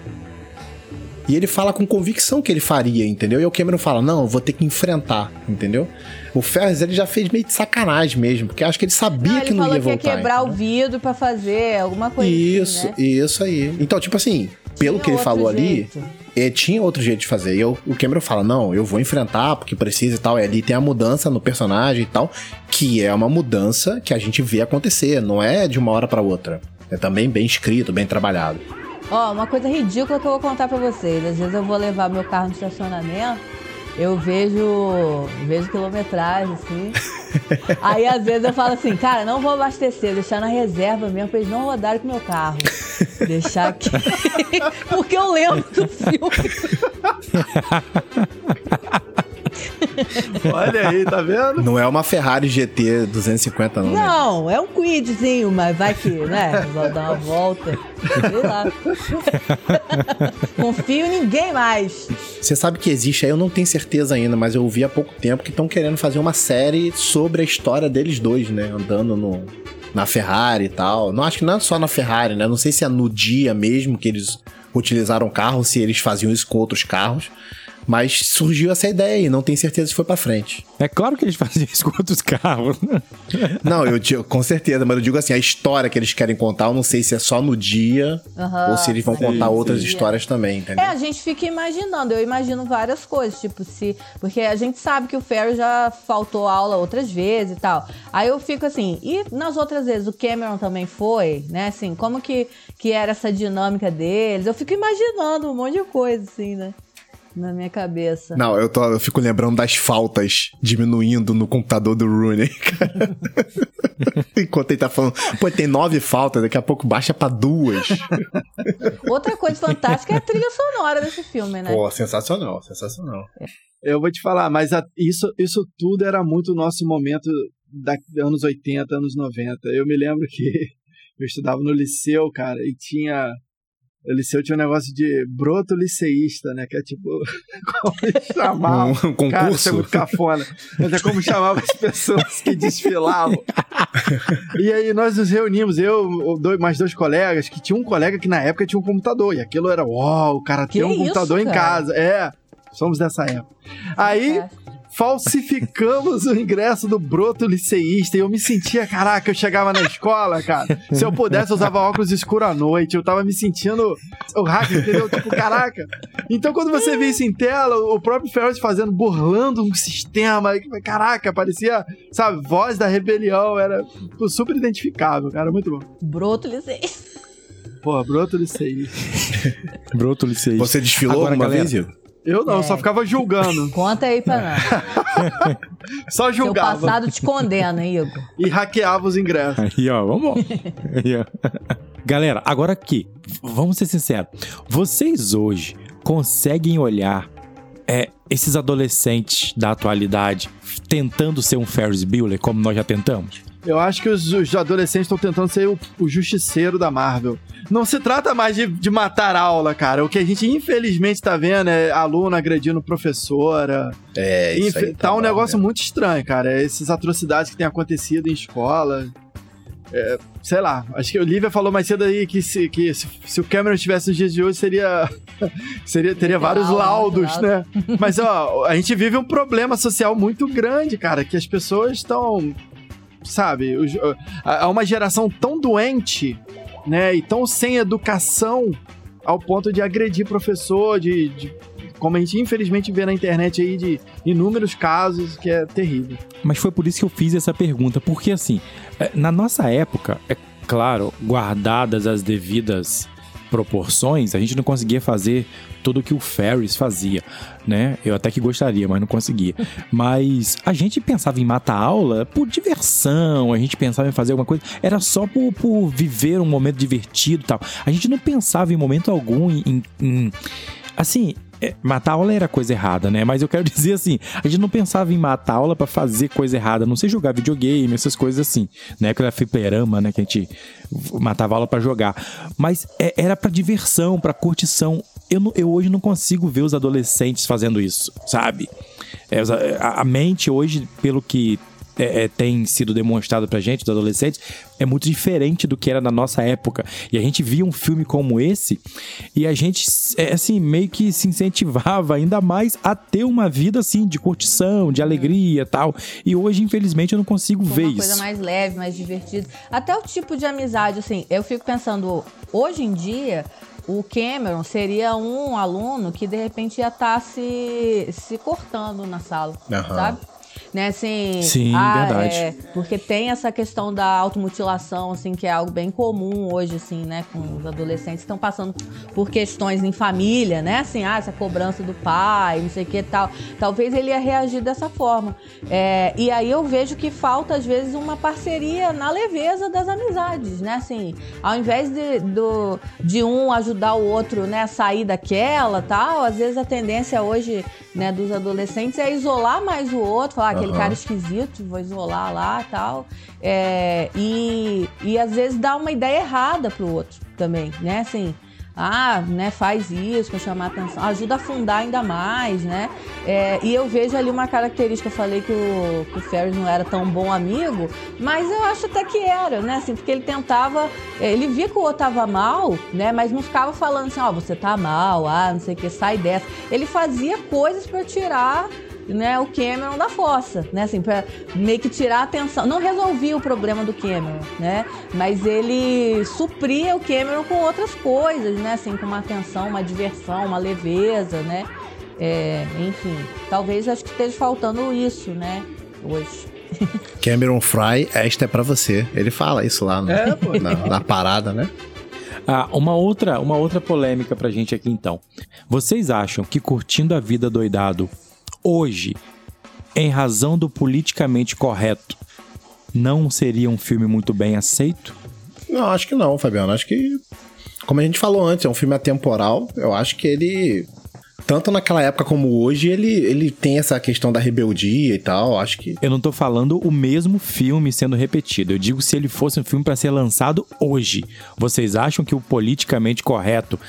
E ele fala com convicção que ele faria, entendeu? E o Cameron fala: não, eu vou ter que enfrentar, entendeu? O Ferris, ele já fez meio de sacanagem mesmo, porque acho que ele sabia Não, que ele não falou ia que ia voltar. quebrar entendeu? o vidro pra fazer alguma coisa Isso, assim, né? isso aí. Então, tipo assim, pelo Tinha que ele falou ali, jeito. é, tinha outro jeito de fazer. E eu- o Cameron fala: não, eu vou enfrentar porque precisa e tal. E ali tem a mudança no personagem e tal, que é uma mudança que a gente vê acontecer, não é de uma hora pra outra. É também bem escrito, bem trabalhado. Ó, uma coisa ridícula que eu vou contar pra vocês. Às vezes eu vou levar meu carro no estacionamento, eu vejo, vejo quilometragem, assim. Aí às vezes eu falo assim, cara, não vou abastecer, deixar na reserva mesmo pra eles não rodarem com o meu carro. Deixar aqui. Porque eu lembro do filme. Olha aí, tá vendo? Não é uma Ferrari GT 250, não. né? Não, é um quidzinho, mas vai que, né? Vou dar uma volta. Sei lá. Confio em ninguém mais. Você sabe que existe aí, eu não tenho certeza ainda, mas eu ouvi há pouco tempo que estão querendo fazer uma série sobre a história deles dois, né? Andando no, na Ferrari e tal. Não acho que não é só na Ferrari, né? Não sei se é no dia mesmo que eles utilizaram o carro, se eles faziam isso com outros carros. Mas surgiu essa ideia aí, não tenho certeza se foi pra frente. É claro que eles faziam isso com outros carros. né? Não, eu digo, com certeza, mas eu digo assim, a história que eles querem contar, eu não sei se é só no dia Aham, ou se eles vão sim, contar sim. outras histórias também, entendeu? É, a gente fica imaginando, eu imagino várias coisas, tipo, se. Porque a gente sabe que o Ferry já faltou aula outras vezes e tal. Aí eu fico assim, e nas outras vezes o Cameron também foi, né? Assim, como que, que era essa dinâmica deles? Eu fico imaginando um monte de coisa, assim, né? Na minha cabeça. Não, eu, tô, eu fico lembrando das faltas diminuindo no computador do Rooney, cara. Enquanto ele tá falando, pô, tem nove faltas, daqui a pouco baixa pra duas. Outra coisa fantástica é a trilha sonora desse filme, né? Pô, sensacional, sensacional. Eu vou te falar, mas a- isso, isso tudo era muito o nosso momento da anos 80, anos 90. Eu me lembro que eu estudava no liceu, cara, e tinha. O liceu tinha um negócio de broto liceísta, né? Que é tipo. Como eles chamavam. Um Cara, isso é concurso. muito cafona. Mas é como chamava as pessoas que desfilavam. E aí nós nos reunimos, eu, dois, mais dois colegas, que tinha um colega que na época tinha um computador. E aquilo era, uau, o cara Que tem um isso, computador em cara? casa. É, somos dessa época. Aí É. falsificamos o ingresso do broto liceísta e eu me sentia, caraca, eu chegava na escola, cara. Se eu pudesse, eu usava óculos escuros à noite. Eu tava me sentindo o hacker, entendeu? Tipo, caraca. Então, quando você vê isso em tela, o próprio Ferris fazendo, burlando um sistema, caraca, parecia, sabe, voz da rebelião, era super identificável, cara, muito bom. Broto licei. Pô, broto liceísta. Broto liceísta. Você desfilou Agora, alguma galera, vez, Igor? Eu não, É. só ficava julgando. Conta aí pra nós. Só Seu julgava. passado te condena, Igor. E hackeava os ingressos. Aí, ó, vamos. Aí, ó. Galera, agora aqui, vamos ser sinceros. Vocês hoje conseguem olhar é, esses adolescentes da atualidade tentando ser um Ferris Bueller, como nós já tentamos? Eu acho que os, os adolescentes estão tentando ser o, o, justiceiro da Marvel. Não se trata mais de, de, matar aula, cara. O que a gente infelizmente tá vendo é aluno agredindo professora. É, isso aí tá, tá um negócio mesmo. muito estranho, cara. Essas atrocidades que têm acontecido em escola. É, sei lá, acho que o Lívia falou mais cedo aí que se, que se, se o Cameron estivesse nos dias de hoje seria, seria teria vários laudos, né? Mas ó, a gente vive um problema social muito grande, cara, que as pessoas estão sabe? Há uma geração tão doente, né? E tão sem educação ao ponto de agredir professor, de, de como a gente infelizmente vê na internet aí de inúmeros casos que é terrível. Mas foi por isso que eu fiz essa pergunta, porque assim, é, na nossa época, é claro, guardadas as devidas proporções, a gente não conseguia fazer tudo o que o Ferris fazia, né? Eu até que gostaria, mas não conseguia. Mas a gente pensava em matar aula por diversão, a gente pensava em fazer alguma coisa, era só por, por viver um momento divertido e tal. A gente não pensava em momento algum em, em, em assim, é, matar aula era coisa errada, né? Mas eu quero dizer assim, a gente não pensava em matar aula para fazer coisa errada, não sei jogar videogame, essas coisas assim, né? Que era fliperama, né? Que a gente matava aula para jogar. Mas é, era para diversão, para curtição. Eu, eu hoje não consigo ver os adolescentes fazendo isso, sabe? É, a, a mente hoje, pelo que é, é, tem sido demonstrado pra gente, dos adolescentes, é muito diferente do que era na nossa época. E a gente via um filme como esse e a gente, é, assim, meio que se incentivava ainda mais a ter uma vida, assim, de curtição, de alegria tal. E hoje, infelizmente, eu não consigo ver uma isso. Uma coisa mais leve, mais divertida. Até o tipo de amizade, assim, eu fico pensando, hoje em dia, o Cameron seria um aluno que de repente ia estar tá se, se cortando na sala, uhum. sabe? Né? Assim, Sim, ah, verdade. É, porque tem essa questão da automutilação, assim, que é algo bem comum hoje, assim, né? Com os adolescentes que estão passando por questões em família, né? Assim, ah, essa cobrança do pai, não sei o que tal. Talvez ele ia reagir dessa forma. É, e aí eu vejo que falta, às vezes, uma parceria na leveza das amizades, né? Assim, ao invés de, do, de um ajudar o outro, né, a sair daquela tal, às vezes a tendência hoje, né, dos adolescentes é isolar mais o outro, falar aquele uhum. cara esquisito, vou isolar lá tal. É, e, e às vezes dá uma ideia errada pro outro também, né? Assim, ah, né, faz isso para chamar atenção, ajuda a fundar ainda mais, né? É, e eu vejo ali uma característica, eu falei que o, que o Ferris não era tão bom amigo, mas eu acho até que era, né? Assim, porque ele tentava, ele via que o outro tava mal, né? Mas não ficava falando assim, ó, oh, você tá mal, ah, não sei o que, sai dessa. Ele fazia coisas para tirar né, o Cameron da fossa, né, assim, para meio que tirar a atenção. Não resolvia o problema do Cameron, né, mas ele supria o Cameron com outras coisas, né, assim, com uma atenção, uma diversão, uma leveza, né, é, enfim, talvez acho que esteja faltando isso, né, hoje. Cameron Fry, esta é para você. Ele fala isso lá no, é, na, na parada, né? Ah, uma outra, uma outra polêmica pra gente aqui então. Vocês acham que curtindo a vida doidado hoje, em razão do politicamente correto, não seria um filme muito bem aceito? Não, acho que não, Fabiano. Acho que, como a gente falou antes, é um filme atemporal. Eu acho que ele tanto naquela época como hoje, ele, ele tem essa questão da rebeldia e tal, acho que... Eu não tô falando o mesmo filme sendo repetido, eu digo se ele fosse um filme para ser lançado hoje. Vocês acham que o politicamente correto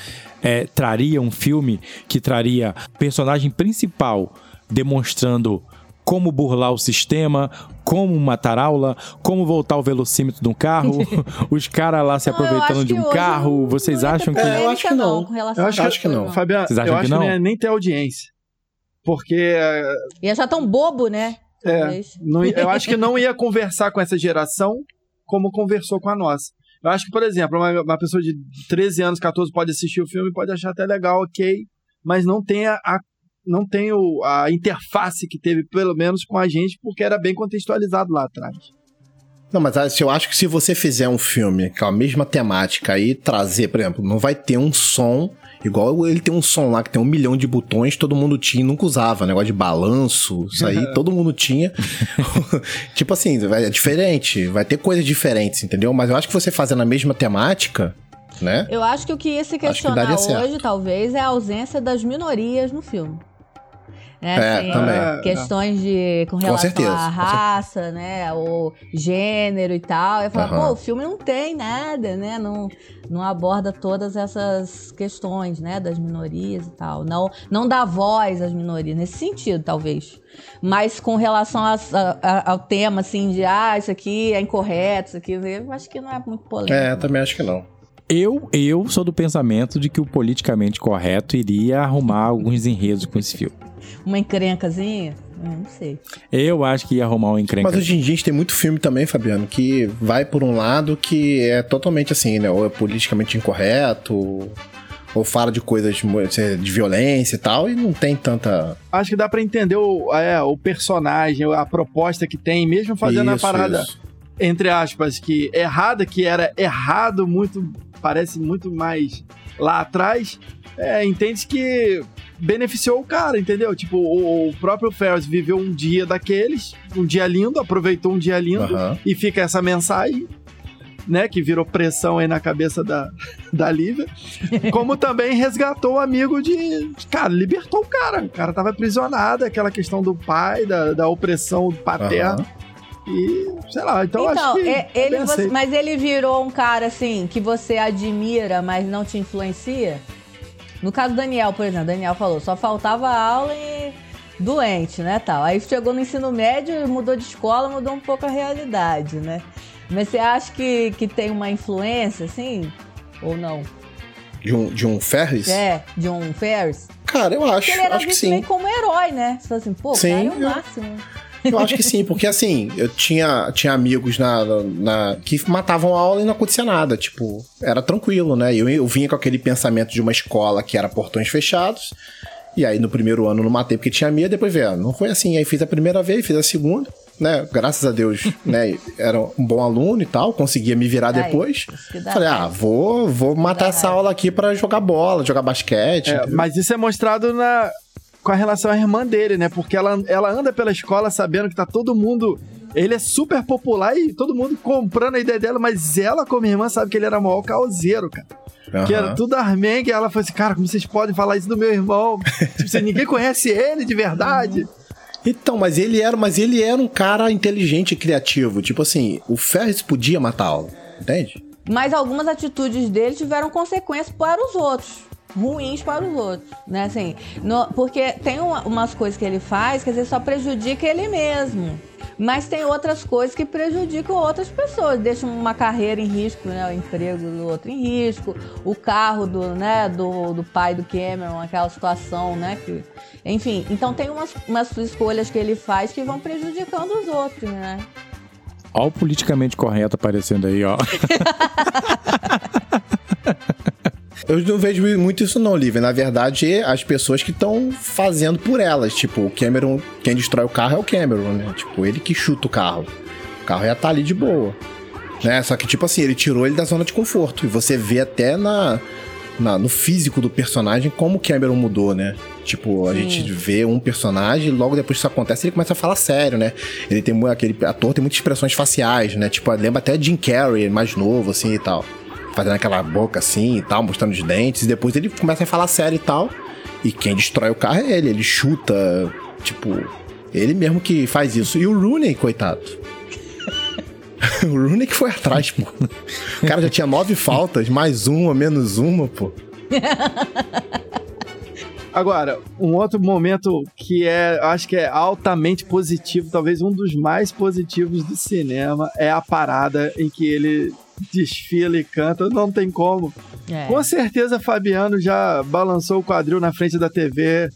é, traria um filme que traria personagem principal demonstrando como burlar o sistema, como matar aula, como voltar o velocímetro de um carro, os caras lá se aproveitando de um carro. Vocês acham que. É, eu acho que não. Eu acho, acho que não. Fabiano, Vocês acham eu acho que não? que nem ter audiência. Porque. Ia achar tão bobo, né? É, não, eu acho que não ia conversar com essa geração como conversou com a nossa. Eu acho que, por exemplo, uma, uma pessoa de 13 anos, 14 pode assistir o filme e pode achar até legal, ok, mas não tem a, a não tem o, a interface que teve, pelo menos, com a gente, porque era bem contextualizado lá atrás. Não, mas ah, eu acho que se você fizer um filme com a mesma temática e trazer, por exemplo, não vai ter um som igual ele tem um som lá que tem um milhão de botões, todo mundo tinha e nunca usava, negócio de balanço, isso aí todo mundo tinha. tipo assim, é diferente, vai ter coisas diferentes, entendeu? Mas eu acho que você fazendo a mesma temática, né? Eu acho que o que ia se que questionar certo. hoje, talvez, é a ausência das minorias no filme. Né, É, assim, também. Questões de, com relação certeza, à com raça, né? Ou gênero e tal. Eu falo, Aham. pô, o filme não tem nada, né? Não, não aborda todas essas questões, né? Das minorias e tal. Não, não dá voz às minorias, nesse sentido, talvez. Mas com relação a- a- ao tema, assim, de ah, isso aqui é incorreto, isso aqui, eu acho que não é muito polêmico. É, também acho que não. Eu, eu sou do pensamento de que o politicamente correto iria arrumar alguns enredos com esse filme. Uma encrencazinha? Eu não sei. Eu acho que ia arrumar um encrenca. Mas hoje em dia a gente tem muito filme também, Fabiano, que vai por um lado que é totalmente assim, né? Ou é politicamente incorreto, ou fala de coisas mo- de violência e tal, e não tem tanta. Acho que dá pra entender o, é, o personagem, a proposta que tem, mesmo fazendo a Isso, parada, isso. entre aspas, que errada, que era errado muito, parece muito mais lá atrás, é, entende que beneficiou o cara, entendeu? Tipo, o, o próprio Ferris viveu um dia daqueles, um dia lindo, aproveitou um dia lindo, Aham. e fica essa mensagem, né, que virou pressão aí na cabeça da, da Lívia, como também resgatou o amigo de, Cara, libertou o cara. O cara tava aprisionado, aquela questão do pai, da, da opressão paterna. Aham. E, sei lá, então, Então, acho que. é- ele, bem você- mas ele virou um cara assim que você admira, mas não te influencia? No caso do Daniel, por exemplo, Daniel falou, só faltava aula e doente, né, tal. Aí chegou no ensino médio, mudou de escola, mudou um pouco a realidade, né? Mas você acha que, que tem uma influência, assim? Ou não? De um, de um Ferris? É, de um Ferris? Cara, eu acho. Porque ele era Acho visto meio como herói, né? Você fala assim, pô, Sim, cara é o eu- máximo. Eu acho que sim, porque assim, eu tinha, tinha amigos na, na- que matavam a aula e não acontecia nada. Tipo, era tranquilo, né? Eu, eu vinha com aquele pensamento de uma escola que era portões fechados. E aí no primeiro ano não matei porque tinha medo, depois veio, não foi assim. Aí fiz a primeira vez, fiz a segunda, né? Graças a Deus, né? Era um bom aluno e tal, conseguia me virar depois. Falei, ah, vou, vou matar essa raiva. aula aqui pra jogar bola, jogar basquete. É, mas isso é mostrado na, com a relação à irmã dele, né? Porque ela, ela anda pela escola sabendo que tá todo mundo. Ele é super popular e todo mundo comprando a ideia dela, mas ela, como irmã, sabe que ele era o maior causeiro, cara. Que era tudo armengue. E ela falou assim: Cara, como vocês podem falar isso do meu irmão? tipo, assim, ninguém conhece ele de verdade. Então, mas ele era, mas ele era um cara inteligente e criativo. Tipo assim, o Ferris podia matar a aula, entende? Mas algumas atitudes dele tiveram consequências para os outros. Ruins para os outros, né? Assim, no- porque tem uma- umas coisas que ele faz que às vezes só prejudica ele mesmo. Mas tem outras coisas que prejudicam outras pessoas, deixam uma carreira em risco, né? O emprego do outro em risco, o carro do, né, do, do pai do Cameron, aquela situação, né? Que, enfim, então tem umas, umas escolhas que ele faz que vão prejudicando os outros, né? Ó o politicamente correto aparecendo aí, ó. Eu não vejo muito isso não, Lívia. Na verdade, as pessoas que estão fazendo por elas. Tipo, o Cameron, quem destrói o carro é o Cameron, né? Tipo, ele que chuta o carro. O carro ia estar ali de boa. Né? Só que, tipo assim, ele tirou ele da zona de conforto. E você vê até na, na- no físico do personagem como o Cameron mudou, né? Tipo, a Sim. gente vê um personagem e logo depois que isso acontece, ele começa a falar sério, né? Ele tem aquele ator tem muitas expressões faciais, né? Tipo, lembra até Jim Carrey, mais novo, assim e tal. Fazendo aquela boca assim e tal, mostrando os dentes. E depois ele começa a falar sério e tal. E quem destrói o carro é ele. Ele chuta, tipo, ele mesmo que faz isso. E o Rooney, coitado. o Rooney que foi atrás, pô. O cara já tinha nove faltas, mais uma, menos uma, pô. Agora, um outro momento que é, acho que é altamente positivo, talvez um dos mais positivos do cinema, é a parada em que ele desfila e canta, não tem como. É. Com certeza, Fabiano já balançou o quadril na frente da TV,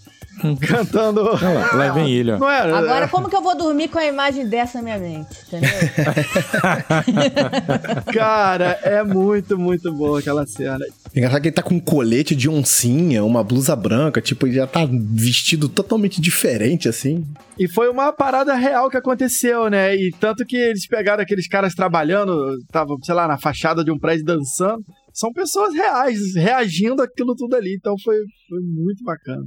cantando. Olha lá, lá vem ele, ó. Não era? Agora, como que eu vou dormir com a imagem dessa na minha mente? Entendeu? Cara, é muito, muito boa aquela cena. Engraçado que ele tá com um colete de oncinha, uma blusa branca, tipo, ele já tá vestido totalmente diferente, assim. E foi uma parada real que aconteceu, né? E tanto que eles pegaram aqueles caras trabalhando, tava, sei lá, na fachada de um prédio dançando. São pessoas reais, reagindo àquilo tudo ali. Então foi, foi muito bacana.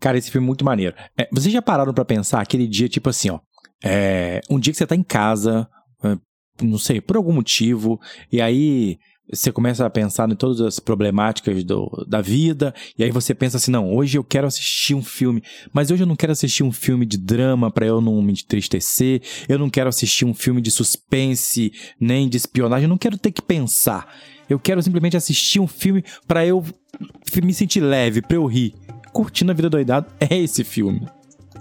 Cara, esse filme é muito maneiro. É, vocês já pararam pra pensar aquele dia, tipo assim, ó. é, um dia que você tá em casa, é, não sei, por algum motivo, e aí você começa a pensar em todas as problemáticas do, da vida, e aí você pensa assim: não, hoje eu quero assistir um filme, mas hoje eu não quero assistir um filme de drama para eu não me entristecer, eu não quero assistir um filme de suspense, nem de espionagem, eu não quero ter que pensar. Eu quero simplesmente assistir um filme para eu me sentir leve, pra eu rir. Curtindo a Vida Doidado é esse filme.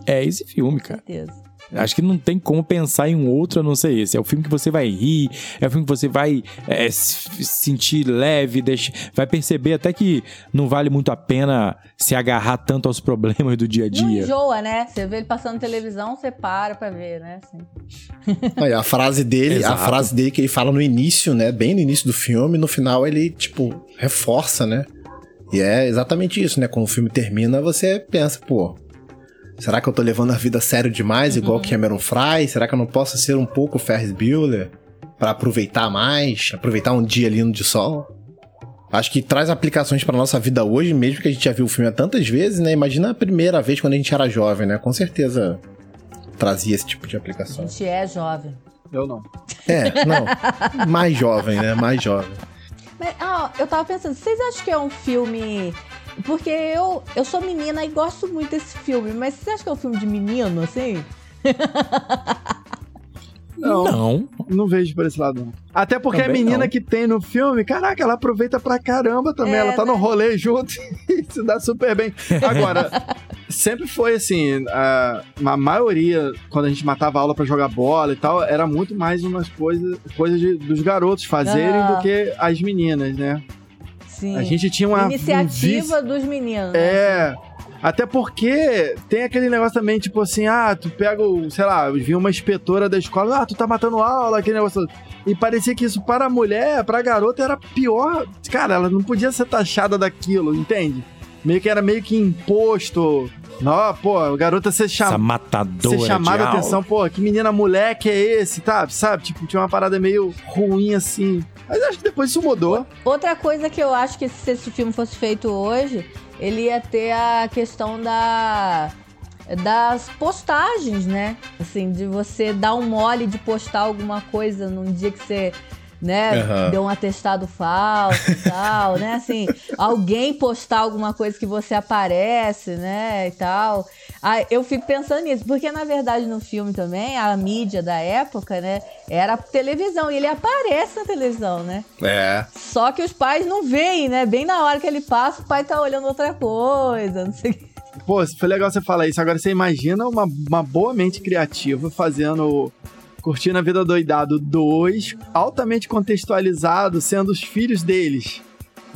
É esse filme, cara. certeza. Acho que não tem como pensar em um outro a não ser esse. É o filme que você vai rir, é o filme que você vai é, se sentir leve, deixa, vai perceber até que não vale muito a pena se agarrar tanto aos problemas do dia a Não dia. enjoa, né? Você vê ele passando televisão, você para pra ver, né? Assim. Aí, a frase dele, a Exato. frase dele que ele fala no início, né? Bem no início do filme, no final ele, tipo, reforça, né? E é exatamente isso, né? Quando o filme termina, você pensa, pô, será que eu tô levando a vida a sério demais, igual Cameron Fry? Será que eu não posso ser um pouco Ferris Bueller? Pra aproveitar mais, aproveitar um dia lindo de sol? Acho que traz aplicações pra nossa vida hoje, mesmo que a gente já viu o filme há tantas vezes, né? Imagina a primeira vez quando a gente era jovem, né? Com certeza trazia esse tipo de A aplicação. gente é jovem. Eu não. É, não. Mais jovem, né? Mais jovem. Mas, ah, eu tava pensando, vocês acham que é um filme. Porque eu, eu sou menina e gosto muito desse filme, mas vocês acham que é um filme de menino, assim? Não, não, Não. vejo por esse lado, não. Até porque a Também menina não. que tem no filme, caraca, ela aproveita pra caramba também. É, ela tá no né? rolê junto e se dá super bem. Agora, sempre foi assim, a, a maioria, quando a gente matava aula pra jogar bola e tal, era muito mais umas coisas coisas de- dos garotos fazerem Ah. do que as meninas, né? Sim. A gente tinha uma um vício- Iniciativa dos meninos. né? Até porque tem aquele negócio também, tipo assim, ah, tu pega o, sei lá, vinha uma inspetora da escola, ah, tu tá matando aula, aquele negócio. E parecia que isso para a mulher, pra garota, era pior. Cara, ela não podia ser taxada daquilo, entende? Meio que era meio que imposto. Não, pô, a garota ser matadora ser chamada a atenção, pô, que menina moleque é esse, tá? Sabe? Tipo, tinha uma parada meio ruim assim. Mas acho que depois isso mudou. Outra coisa que eu acho que se esse filme fosse feito hoje, ele ia ter a questão da das postagens, né? Assim, de você dar um mole de postar alguma coisa num dia que você, né, Aham. deu um atestado falso e tal, né? Assim, alguém postar alguma coisa que você aparece, né, e tal. Ah, eu fico pensando nisso, porque na verdade no filme também, a mídia da época, né, era a televisão, e ele aparece na televisão, né? É. Só que os pais não veem, né? Bem na hora que ele passa, o pai tá olhando outra coisa, não sei o. Pô, foi legal você falar isso. Agora você imagina uma, uma boa mente criativa fazendo. Curtindo a Vida Doidado 2, altamente contextualizado, sendo os filhos deles.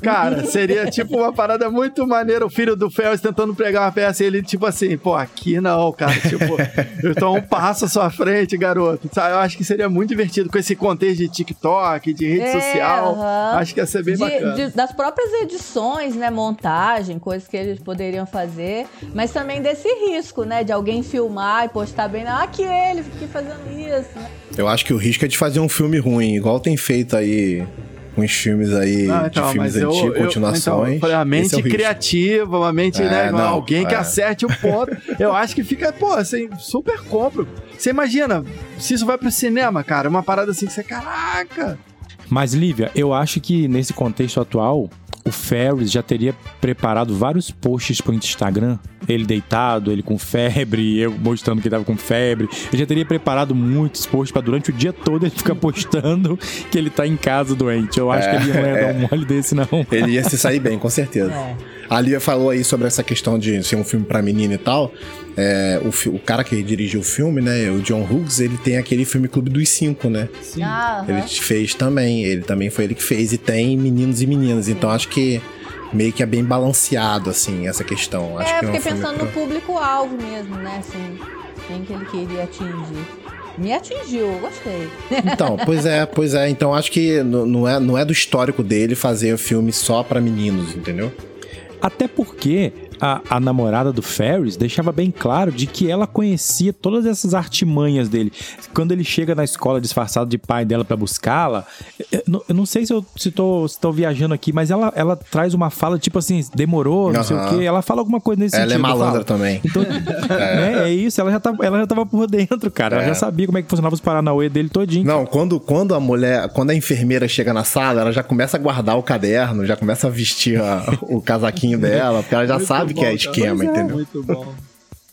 Cara, seria tipo uma parada muito maneira. O filho do Ferris tentando pregar uma peça e ele, tipo assim, pô, aqui não, cara. Tipo, eu tô um passo à sua frente, garoto. Sabe? Eu acho que seria muito divertido com esse contexto de TikTok, de rede É, social. aham. Acho que ia ser bem De- bacana. de- das próprias edições, né? Montagem, coisas que eles poderiam fazer. Mas também desse risco, né? De alguém filmar e postar bem. Ah, que ele, fiquei fazendo isso, né? Eu acho que o risco é de fazer um filme ruim, igual tem feito aí uns filmes aí Não, de então, filmes mas eu- antigos, eu- continuações. então, eu falei, a Esse mente é criativa, uma mente, É, né? não, alguém que é. acerte o ponto. eu acho que fica, pô, assim, super compro. Você imagina, se isso vai pro cinema, cara, uma parada assim que você, caraca. Mas, Lívia, eu acho que nesse contexto atual, o Ferris já teria preparado vários posts pro Instagram. Ele deitado, ele com febre, eu mostrando que ele tava com febre. Ele já teria preparado muitos posts pra durante o dia todo ele ficar postando que ele tá em casa doente. Eu acho É, que ele não ia é. dar um mole desse, não. Ele ia se sair bem, com certeza. É. A Lia falou aí sobre essa questão de ser um filme pra menina e tal. É, o, o cara que dirigiu o filme, né, o John Hughes, ele tem aquele filme Clube dos Cinco, né? Sim. Ah, Ele aham. fez também, ele também foi ele que fez. E tem meninos e meninas, então acho que meio que é bem balanceado, assim, essa questão. Acho É, que eu é um fiquei pensando pra- no público-alvo mesmo, né? Assim, quem que ele queria atingir. Me atingiu, gostei. Então, pois é, pois é. Então acho que não é, não é do histórico dele fazer filme só pra meninos, entendeu? Até porque a, a namorada do Ferris deixava bem claro de que ela conhecia todas essas artimanhas dele. Quando ele chega na escola disfarçado de pai dela para buscá-la, eu, não- eu não sei se eu se tô, se tô viajando aqui, mas ela, ela traz uma fala tipo assim, demorou, não sei o quê. Ela fala alguma coisa nesse Ela é sentido. malandra fala. também. Então, é. é isso, ela já, tava, ela já tava por dentro, cara. Ela É. já sabia como é que funcionava os Paranauê dele todinho. Não, quando, quando a mulher, quando a enfermeira chega na sala, ela já começa a guardar o caderno, já começa a vestir a- o casaquinho dela, porque ela já Muito sabe que é esquema, é, entendeu? Muito bom.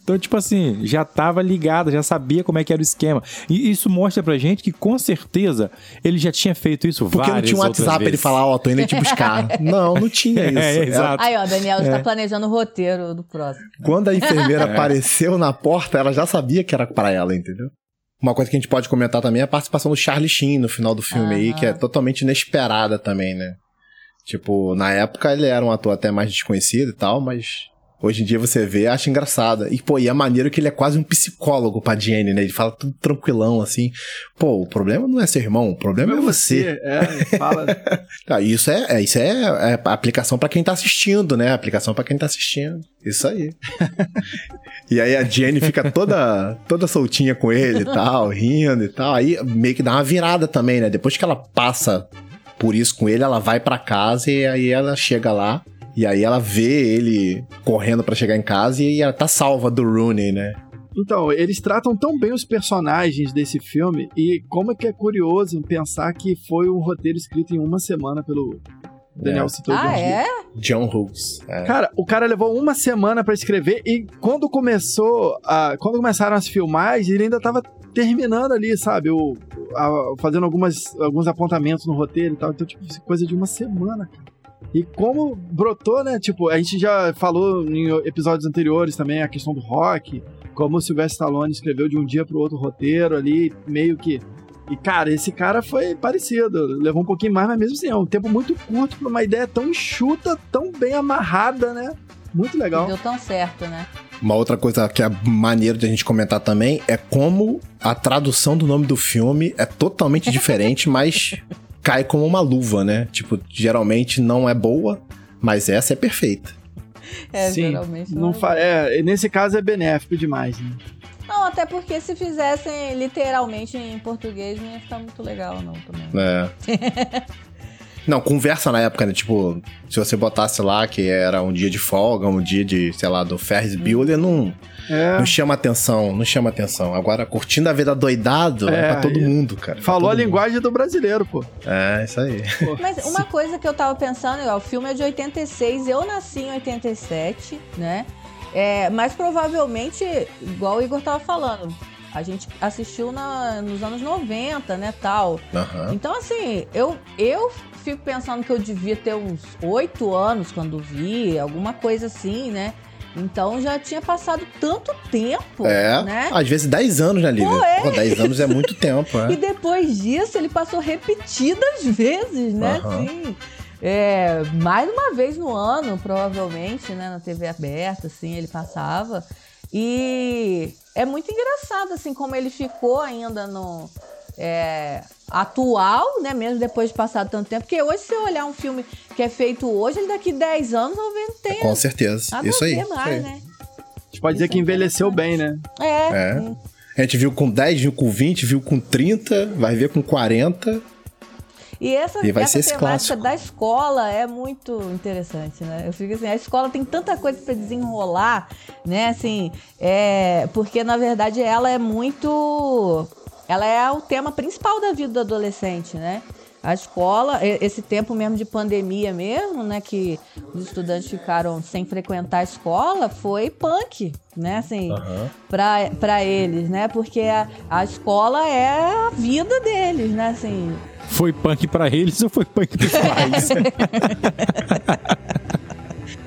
Então, tipo assim, já tava ligada, já sabia como é que era o esquema. E isso mostra pra gente que, com certeza, ele já tinha feito isso Porque não várias tinha um WhatsApp pra ele vezes. falar, ó, tô indo te buscar. Não, não tinha isso. É, Ela- exato. Aí, ó, Daniel É. está planejando o roteiro do próximo. Quando a enfermeira É. apareceu na porta, ela já sabia que era pra ela, entendeu? Uma coisa que a gente pode comentar também é a participação do Charlie Sheen no final do filme aí, Aham. que é totalmente inesperada também, né? Tipo, na época ele era um ator até mais desconhecido e tal, mas hoje em dia você vê, acha engraçada. E, pô, e é maneiro que ele é quase um psicólogo pra Jenny, né? Ele fala tudo tranquilão, assim. Pô, o problema não é seu irmão, o problema é você. É, fala. Ah, isso é, é- isso é, é aplicação pra quem tá assistindo, né? Aplicação pra quem tá assistindo. Isso aí. e aí a Jenny fica toda toda soltinha com ele e tal, rindo e tal. Aí meio que dá uma virada também, né? Depois que ela passa por isso com ele, ela vai pra casa e aí ela chega lá e aí ela vê ele correndo pra chegar em casa e ela tá salva do Rooney, né? Então, eles tratam tão bem os personagens desse filme e como é que é curioso pensar que foi um roteiro escrito em uma semana pelo Daniel É. citou. Ah, John é? John Hughes. É. Cara, o cara levou uma semana pra escrever e quando começou, a, quando começaram as filmagens, ele ainda tava terminando ali, sabe, o, a- fazendo algumas, alguns apontamentos no roteiro e tal. Então, tipo, coisa de uma semana, cara. E como brotou, né? Tipo, a gente já falou em episódios anteriores também a questão do rock, como o Sylvester Stallone escreveu de um dia pro outro roteiro ali, meio que. E, cara, esse cara foi parecido. Levou um pouquinho mais, mas mesmo assim, é um tempo muito curto pra uma ideia tão enxuta, tão bem amarrada, né? Muito legal. Deu tão certo, né? Uma outra coisa que é maneiro de a gente comentar também é como a tradução do nome do filme é totalmente diferente, mas cai como uma luva, né? Tipo, geralmente não é boa, mas essa é perfeita. É, Sim, geralmente Não é. fa... é, nesse caso é benéfico demais, né? Não, até porque se fizessem literalmente em português não ia ficar muito legal, não, também. É. Não, conversa na época, né? Tipo, se você botasse lá que era um dia de folga, um dia de, sei lá, do Ferris Bueller, não, É. não chama atenção, não chama atenção. Agora, curtindo a vida doidado, é, É, pra todo mundo, cara. Falou a mundo. linguagem do brasileiro, pô. É, isso aí. Mas uma coisa que eu tava pensando, ó, o filme é de 86, eu nasci em 87, né? É, mas provavelmente, igual o Igor tava falando, a gente assistiu na- nos anos 90, né, tal. Aham. Então, assim, eu, eu fico pensando que eu devia ter uns oito anos quando vi, alguma coisa assim, né? Então já tinha passado tanto tempo, É, né? às vezes 10 anos, né, Lívia? Pô, é. Pô, 10 anos é muito tempo, E é. depois disso, ele passou repetidas vezes, né? Aham. Assim, é, mais uma vez no ano, provavelmente, né? Na TV aberta, assim, ele passava. E é muito engraçado, assim, como ele ficou ainda no... é, atual, né? Mesmo depois de passar tanto tempo. Porque hoje, se eu olhar um filme que é feito hoje, ele daqui 10 anos, talvez não tenha Com certeza. Isso aí. ver isso mais, aí. né? A gente pode dizer Isso que é envelheceu bem, né? É. É. A gente viu com 10, viu com 20, viu com 30, vai ver com 40. E essa, E vai essa temática clássico. da escola é muito interessante, né? Eu fico assim, a escola tem tanta coisa para desenrolar, né? Assim, é, porque na verdade ela é muito, ela é o tema principal da vida do adolescente, né? A escola, esse tempo mesmo de pandemia mesmo, né? Que os estudantes ficaram sem frequentar a escola, foi punk, né? Assim, Aham. pra, pra eles, né? Porque a, a escola é a vida deles, né? Assim, Foi punk pra eles ou foi punk pros pais?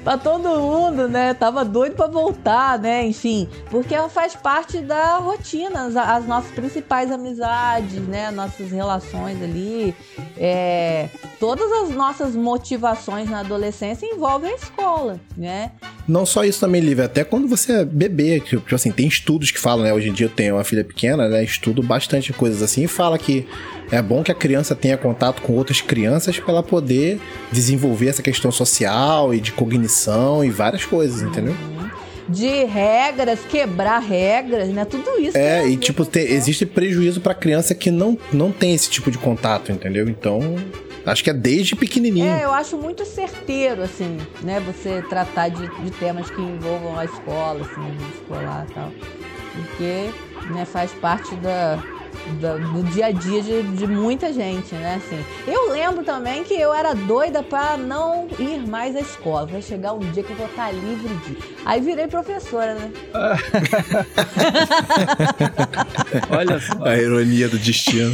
Pra todo mundo, né? Tava doido pra voltar, né? Enfim, porque ela faz parte da rotina, as, as nossas principais amizades, né? Nossas relações ali. é, todas as nossas motivações na adolescência envolvem a escola, né? Não só isso também, Lívia, até quando você é bebê, tipo, tipo assim, tem estudos que falam, né? Hoje em dia eu tenho uma filha pequena, né? Estudo bastante coisas assim e fala que é bom que a criança tenha contato com outras crianças para ela poder desenvolver essa questão social e de cognição e várias coisas, entendeu? De regras, quebrar regras, né? Tudo isso. tem É, e tipo, com te- escola. existe prejuízo pra criança que não, não tem esse tipo de contato, entendeu? Então, acho que é desde pequenininho. É, eu acho muito certeiro, assim, né? Você tratar de, de temas que envolvam a escola, assim, a escolar e tal. Porque, né, faz parte da, da- do dia a dia de, de muita gente, né? Assim, eu lembro também que eu era doida pra não ir mais à escola. Vai chegar um dia que eu vou estar livre de. Aí virei professora, né? Olha só. A ironia do destino.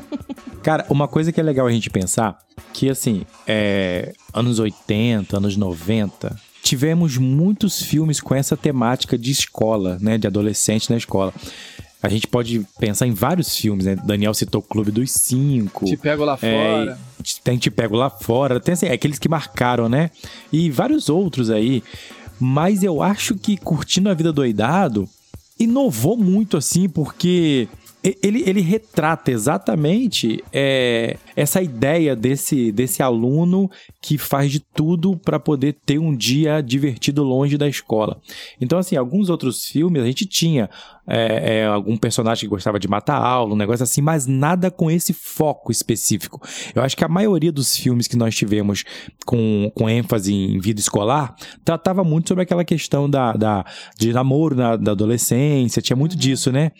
Cara, uma coisa que é legal a gente pensar, que assim, é, anos 80, anos 90, tivemos muitos filmes com essa temática de escola, né, de adolescente na escola. A gente pode pensar em vários filmes, né? Daniel citou o Clube dos Cinco. Te pego lá É, fora. tem Te Pego Lá Fora, tem assim, aqueles que marcaram, né? E vários outros aí. Mas eu acho que Curtindo a Vida Doidado inovou muito, assim, porque ele, ele retrata exatamente é, essa ideia desse, desse aluno que faz de tudo para poder ter um dia divertido longe da escola. Então, assim, alguns outros filmes a gente tinha é, é, algum personagem que gostava de matar aula, um negócio assim, mas nada com esse foco específico. Eu acho que a maioria dos filmes que nós tivemos com, com ênfase em vida escolar tratava muito sobre aquela questão da, da, de namoro na, da adolescência, tinha muito disso, né?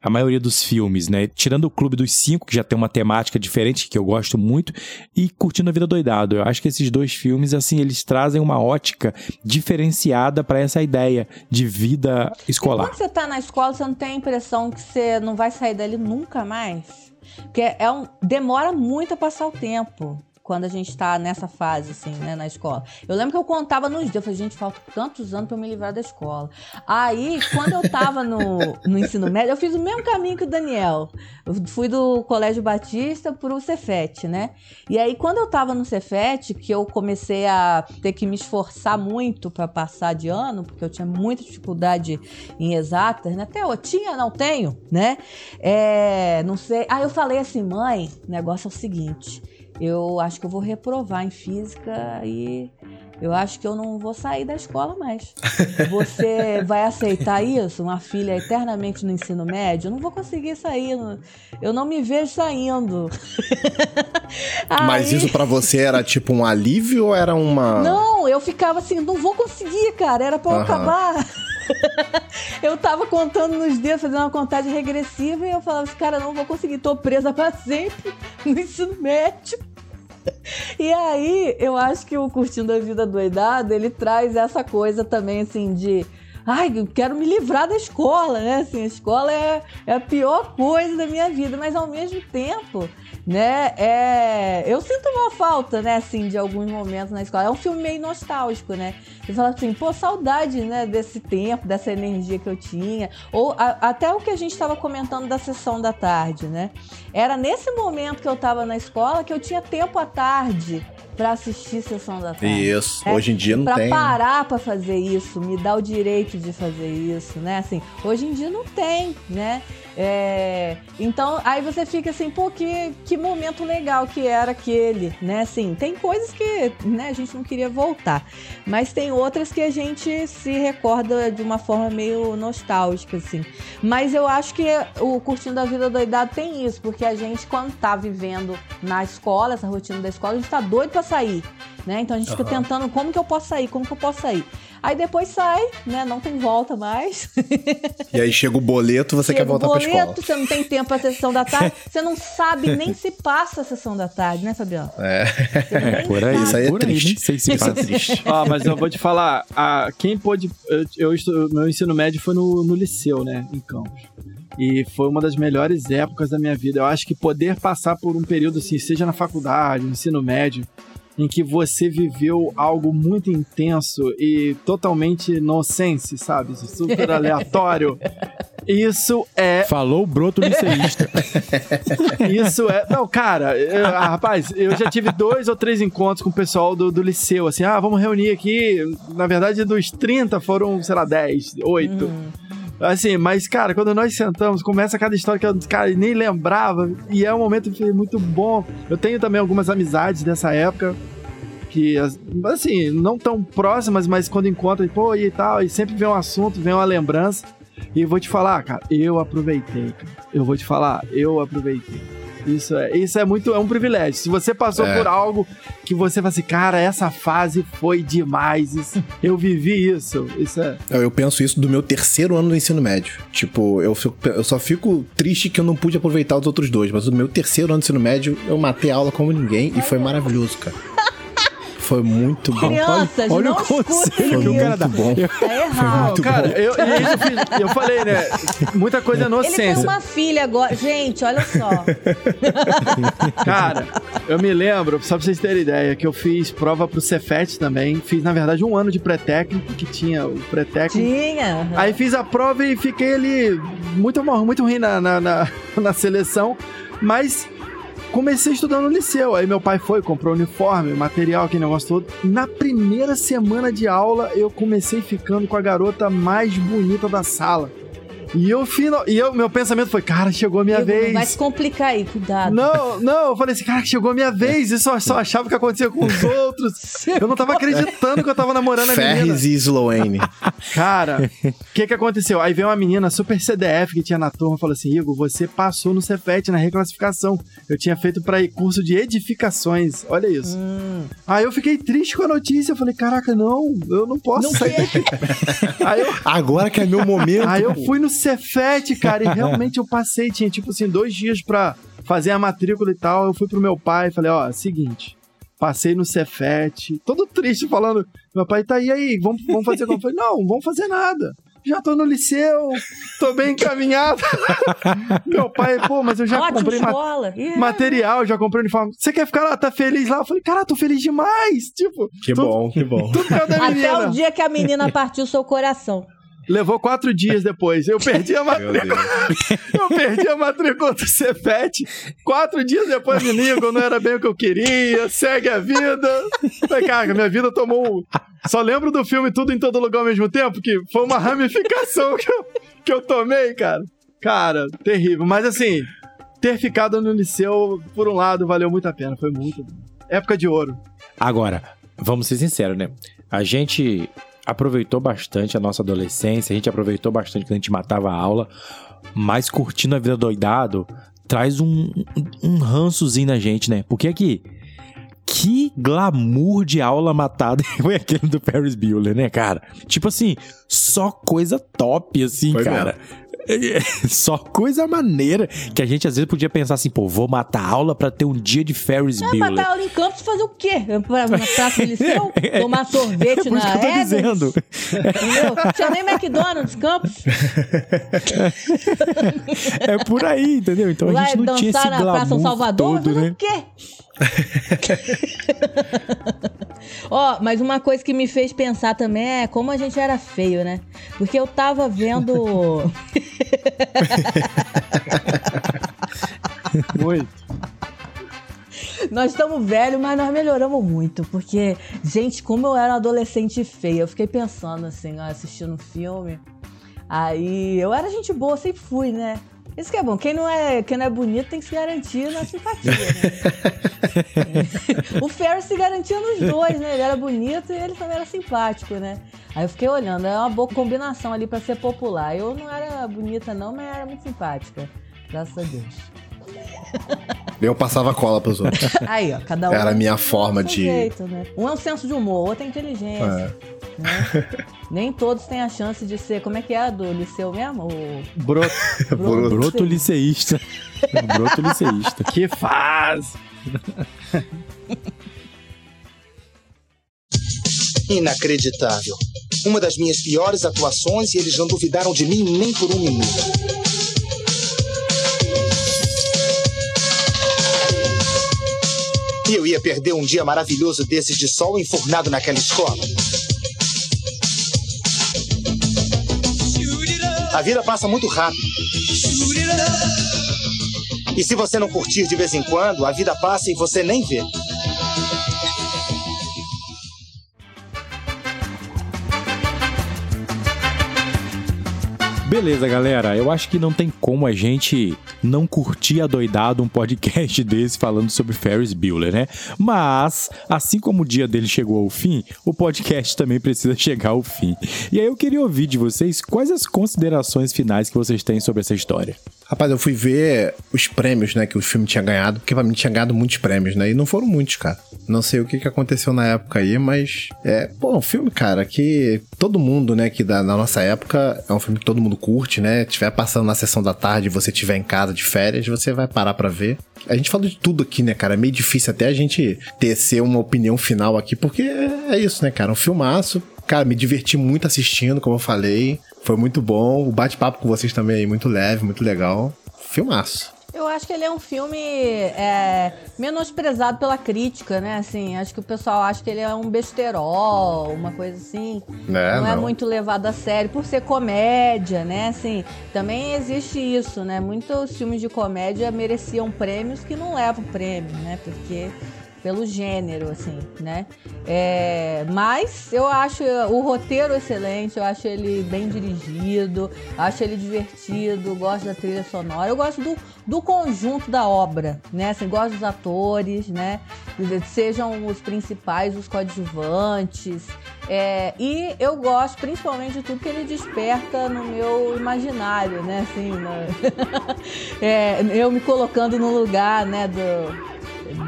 A maioria dos filmes, né? Tirando o Clube dos Cinco, que já tem uma temática diferente, que eu gosto muito, e Curtindo a Vida Doidado. Eu acho que esses dois filmes, assim, eles trazem uma ótica diferenciada para essa ideia de vida escolar. Quando você tá na escola, você não tem a impressão que você não vai sair dali nunca mais? Porque é um, demora muito a passar o tempo. Quando a gente tá nessa fase, assim, né, na escola. Eu lembro que eu contava nos dias, eu falei, gente, falta tantos anos eu me livrar da escola. Aí, quando eu tava no, no ensino médio, eu fiz o mesmo caminho que o Daniel. Eu fui do Colégio Batista pro Cefet, né? E aí, quando eu tava no Cefet, que eu comecei a ter que me esforçar muito pra passar de ano, porque eu tinha muita dificuldade em exatas, né? Até eu tinha, não tenho, né? É, não sei. Aí eu falei assim, mãe, o negócio é o seguinte. Eu acho que eu vou reprovar em física e eu acho que eu não vou sair da escola mais. Você vai aceitar isso? Uma filha eternamente no ensino médio? Eu não vou conseguir sair. Eu não me vejo saindo. Mas Aí- isso pra você era tipo um alívio ou era uma. Não, eu ficava assim, não vou conseguir, cara. Era pra eu Aham. acabar. eu tava contando nos dedos, fazendo uma contagem regressiva, e eu falava assim, cara, não vou conseguir, tô presa pra sempre no ensino médio. E aí, eu acho que o Curtindo a Vida Doidado, ele traz essa coisa também, assim, de... Ai, eu quero me livrar da escola, né? Assim, a escola é, é a pior coisa da minha vida, mas ao mesmo tempo, né? É, eu sinto uma falta, né? Assim, de alguns momentos na escola. É um filme meio nostálgico, né? Você fala assim, pô, saudade, né? Desse tempo, dessa energia que eu tinha. Ou a- até o que a gente estava comentando da sessão da tarde, né? Era nesse momento que eu estava na escola que eu tinha tempo à tarde para assistir sessão da tarde. Isso. É, Hoje em dia não pra tem. né? parar pra fazer isso, me dar o direito de fazer isso, né? Assim, hoje em dia não tem, né? É, então, aí você fica assim, pô, que, que momento legal que era aquele, né? Assim, tem coisas que né, a gente não queria voltar, mas tem outras que a gente se recorda de uma forma meio nostálgica, assim. Mas eu acho que o Curtindo a Vida Doidado tem isso, porque a gente, quando tá vivendo na escola, essa rotina da escola, a gente tá doido pra sair, né? Então a gente fica Aham. tentando como que eu posso sair, como que eu posso sair. Aí depois sai, né? Não tem volta mais. E aí chega o boleto, você Chega quer voltar o pra boleto, escola. você não tem tempo pra sessão da tarde, você não sabe nem se passa a sessão da tarde, né, Fabiano? É. Nem Por aí, Isso aí é por aí, triste. nem sei se Isso é passa. triste. Ó, mas eu vou te falar, a, quem pôde. Eu, eu meu ensino médio foi no, no liceu, né? Em Campos. E foi uma das melhores épocas da minha vida. Eu acho que poder passar por um período assim, seja na faculdade, no ensino médio, em que você viveu algo muito intenso e totalmente nonsense, sabe? Super aleatório. Isso é. Falou o broto liceísta. Isso é. Não, cara, eu- ah, rapaz, eu já tive dois ou três encontros com o pessoal do, do liceu, assim, ah, vamos reunir aqui. Na verdade, dos 30 foram, sei lá, 10, 8. Assim, mas, cara, quando nós sentamos, começa cada história que eu, cara, nem lembrava. E é um momento foi muito bom. Eu tenho também algumas amizades dessa época. Que, as- assim, não tão próximas, mas quando encontram, pô, e tal, e sempre vem um assunto, vem uma lembrança. E vou te falar, cara, eu aproveitei, cara. Eu vou te falar, eu aproveitei. Isso é, isso é muito, é um privilégio. Se você passou É. por algo que você fala assim, cara, essa fase foi demais, isso- eu vivi isso. Isso é. Eu penso isso do meu terceiro ano do ensino médio. Tipo, eu, fico- eu só fico triste que eu não pude aproveitar os outros dois, mas no meu terceiro ano do ensino médio, eu matei a aula como ninguém e foi maravilhoso, cara. Foi muito bom. Crianças, olha não o conselho que o cara dá. Bom. Tá errado. cara, eu, eu, eu falei, né? Muita coisa é Ele tem inocência. uma filha agora. Gente, olha só. Cara, eu me lembro, só pra vocês terem ideia, que eu fiz prova pro Cefet também. Fiz, na verdade, um ano de pré-técnico, que tinha o pré-técnico. Tinha. aham. Aí fiz a prova e fiquei ali muito, mal- muito ruim na, na, na, na seleção, mas comecei estudando no liceu. Aí meu pai foi, comprou uniforme, material, aquele negócio todo. Na primeira semana de aula, eu comecei ficando com a garota mais bonita da sala. E eu, final, e eu meu pensamento foi, cara, chegou a minha Igor, vez. Vai se complicar aí, cuidado. Não, não, eu falei assim, cara, chegou a minha vez. E só, só achava que acontecia com os outros. Eu não tava acreditando que eu tava namorando a menina. Ferris e Sloane. Cara, o que que aconteceu? Aí veio uma menina super CDF que tinha na turma e falou assim: Igor, você passou no Cefet na reclassificação. Eu tinha feito pra ir curso de edificações. Olha isso. Hum. Aí eu fiquei triste com a notícia. Eu falei: caraca, não, eu não posso Não sair daqui. Aí eu, Agora que é meu momento. aí eu fui no Cefet, cara, e realmente eu passei. Tinha tipo assim, dois dias pra fazer a matrícula e tal. Eu fui pro meu pai e falei: ó, seguinte. Passei no Cefet, todo triste, falando. Meu pai tá aí, aí, vamos, vamos fazer como? Eu falei, não, vamos fazer nada. Já tô no liceu, tô bem encaminhado. Meu pai, pô, mas eu já Ótima comprei ma-. Ih, material, já comprei uniforme. Você quer ficar lá, tá feliz lá? Eu falei, cara, tô feliz demais. Tipo, Que tudo- bom, que bom. Da Até o dia que a menina partiu seu coração. Levou quatro dias depois. Eu perdi a matrícula. Eu perdi a matrícula do Cefet. Quatro dias depois, menino, não era bem o que eu queria. Segue a vida. Falei, cara, minha vida tomou. um- Só lembro do filme Tudo em Todo Lugar ao mesmo tempo, que foi uma ramificação que eu, que eu tomei, cara. Cara, terrível. Mas assim, ter ficado no liceu, por um lado, valeu muito a pena. Foi muito. Época de ouro. Agora, vamos ser sinceros, né? A gente aproveitou bastante a nossa adolescência, a gente aproveitou bastante quando a gente matava a aula, mas curtindo a vida doidado traz um, um, rançozinho na gente, né? Porque aqui, que glamour de aula matada foi aquele do Ferris Bueller, né, cara? Tipo assim, só coisa top, assim, Foi cara. Só coisa maneira que a gente às vezes podia pensar assim, pô, vou matar aula pra ter um dia de Ferris Bueller. matar aula em campos fazer o quê? Pra, na praça do liceu? Tomar sorvete É na que eu tô Evans? dizendo. Entendeu? Tinha nem McDonald's, Campos. É por aí, entendeu? Então a gente não tinha esse dançar na Praça glamour Salvador, todo, né? o quê? Ó, mas uma coisa que me fez pensar também é como a gente era feio, né? Porque eu tava vendo. Muito. nós estamos velhos, mas nós melhoramos muito. Porque, gente, como eu era adolescente feia, eu fiquei pensando assim, ó, assistindo um filme. Aí eu era gente boa, sempre fui, né? Isso que é bom. Quem não é, quem não é bonito tem que se garantir na simpatia, né? o Ferris se garantia nos dois, né? Ele era bonito e ele também era simpático, né? Aí eu fiquei olhando, é uma boa combinação ali pra ser popular. Eu não era bonita, não, mas era muito simpática. Graças a Deus. Eu passava cola pros outros. Aí, ó, cada um. Era a minha forma de- Jeito, né? Um é um senso de humor, outro é inteligência. É. né? Nem todos têm a chance de ser. Como é que é a do liceu mesmo? O Broto. Broto. Broto liceísta. Broto liceísta. Que faz. Inacreditável. Uma das minhas piores atuações e eles não duvidaram de mim nem por um minuto. E eu ia perder um dia maravilhoso desses de sol enfurnado naquela escola. A vida passa muito rápido. E se você não curtir de vez em quando, a vida passa e você nem vê. Beleza, galera. Eu acho que não tem como a gente não curtir adoidado um podcast desse falando sobre Ferris Bueller, né? Mas, assim como o dia dele chegou ao fim, o podcast também precisa chegar ao fim. E aí eu queria ouvir de vocês quais as considerações finais que vocês têm sobre essa história. Rapaz, eu fui ver os prêmios, né, que o filme tinha ganhado, porque pra mim tinha ganhado muitos prêmios, né? E não foram muitos, cara. Não sei o que, que aconteceu na época aí, mas é, pô, um filme, cara, que todo mundo, né, que da, na nossa época é um filme que todo mundo curte, né? Tiver passando na sessão da tarde você tiver em casa de férias, você vai parar pra ver. A gente falou de tudo aqui, né, cara? É meio difícil até a gente tecer uma opinião final aqui, porque é isso, né, cara? Um filmaço. Cara, me diverti muito assistindo, como eu falei. Foi muito bom. O bate-papo com vocês também, muito leve, muito legal. Filmaço. Eu acho que ele é um filme é, menosprezado pela crítica, né? Assim, acho que o pessoal acha que ele é um besterol, uma coisa assim. É, não, é não. muito levado a sério por ser comédia, né? Assim, também existe isso, né? Muitos filmes de comédia mereciam prêmios que não levam prêmio, né? Porque pelo gênero, assim, né? É, mas eu acho o roteiro excelente, eu acho ele bem dirigido, acho ele divertido, gosto da trilha sonora, eu gosto do, do conjunto da obra, né? Assim, gosto dos atores, né? Sejam os principais, os coadjuvantes. É, e eu gosto principalmente de tudo que ele desperta no meu imaginário, né? Assim, na- É, eu me colocando no lugar, né, do,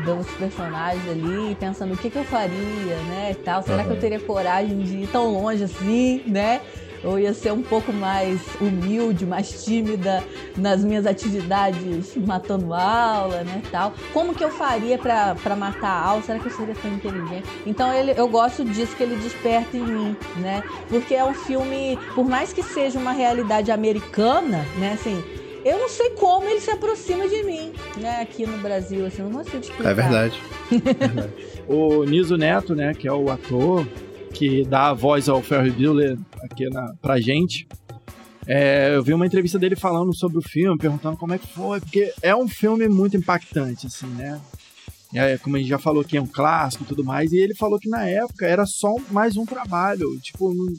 dos personagens ali, pensando o que, que eu faria, né, e tal. Será que eu teria coragem de ir tão longe assim, né? Ou ia ser um pouco mais humilde, mais tímida nas minhas atividades matando aula, né, tal. Como que eu faria pra matar a aula? Será que eu seria tão inteligente? Então ele, eu gosto disso que ele desperta em mim, né? Porque é um filme, por mais que seja uma realidade americana, né, assim, eu não sei como ele se aproxima de mim, né, aqui no Brasil, assim, não consigo explicar. É verdade. O Niso Neto, né, que é o ator que dá a voz ao Ferry Bueller aqui na, pra gente. é, eu vi uma entrevista dele falando sobre o filme, perguntando como é que foi, porque é um filme muito impactante, assim, né? É, como a gente já falou que é um clássico e tudo mais, e ele falou que na época era só mais um trabalho, tipo, não-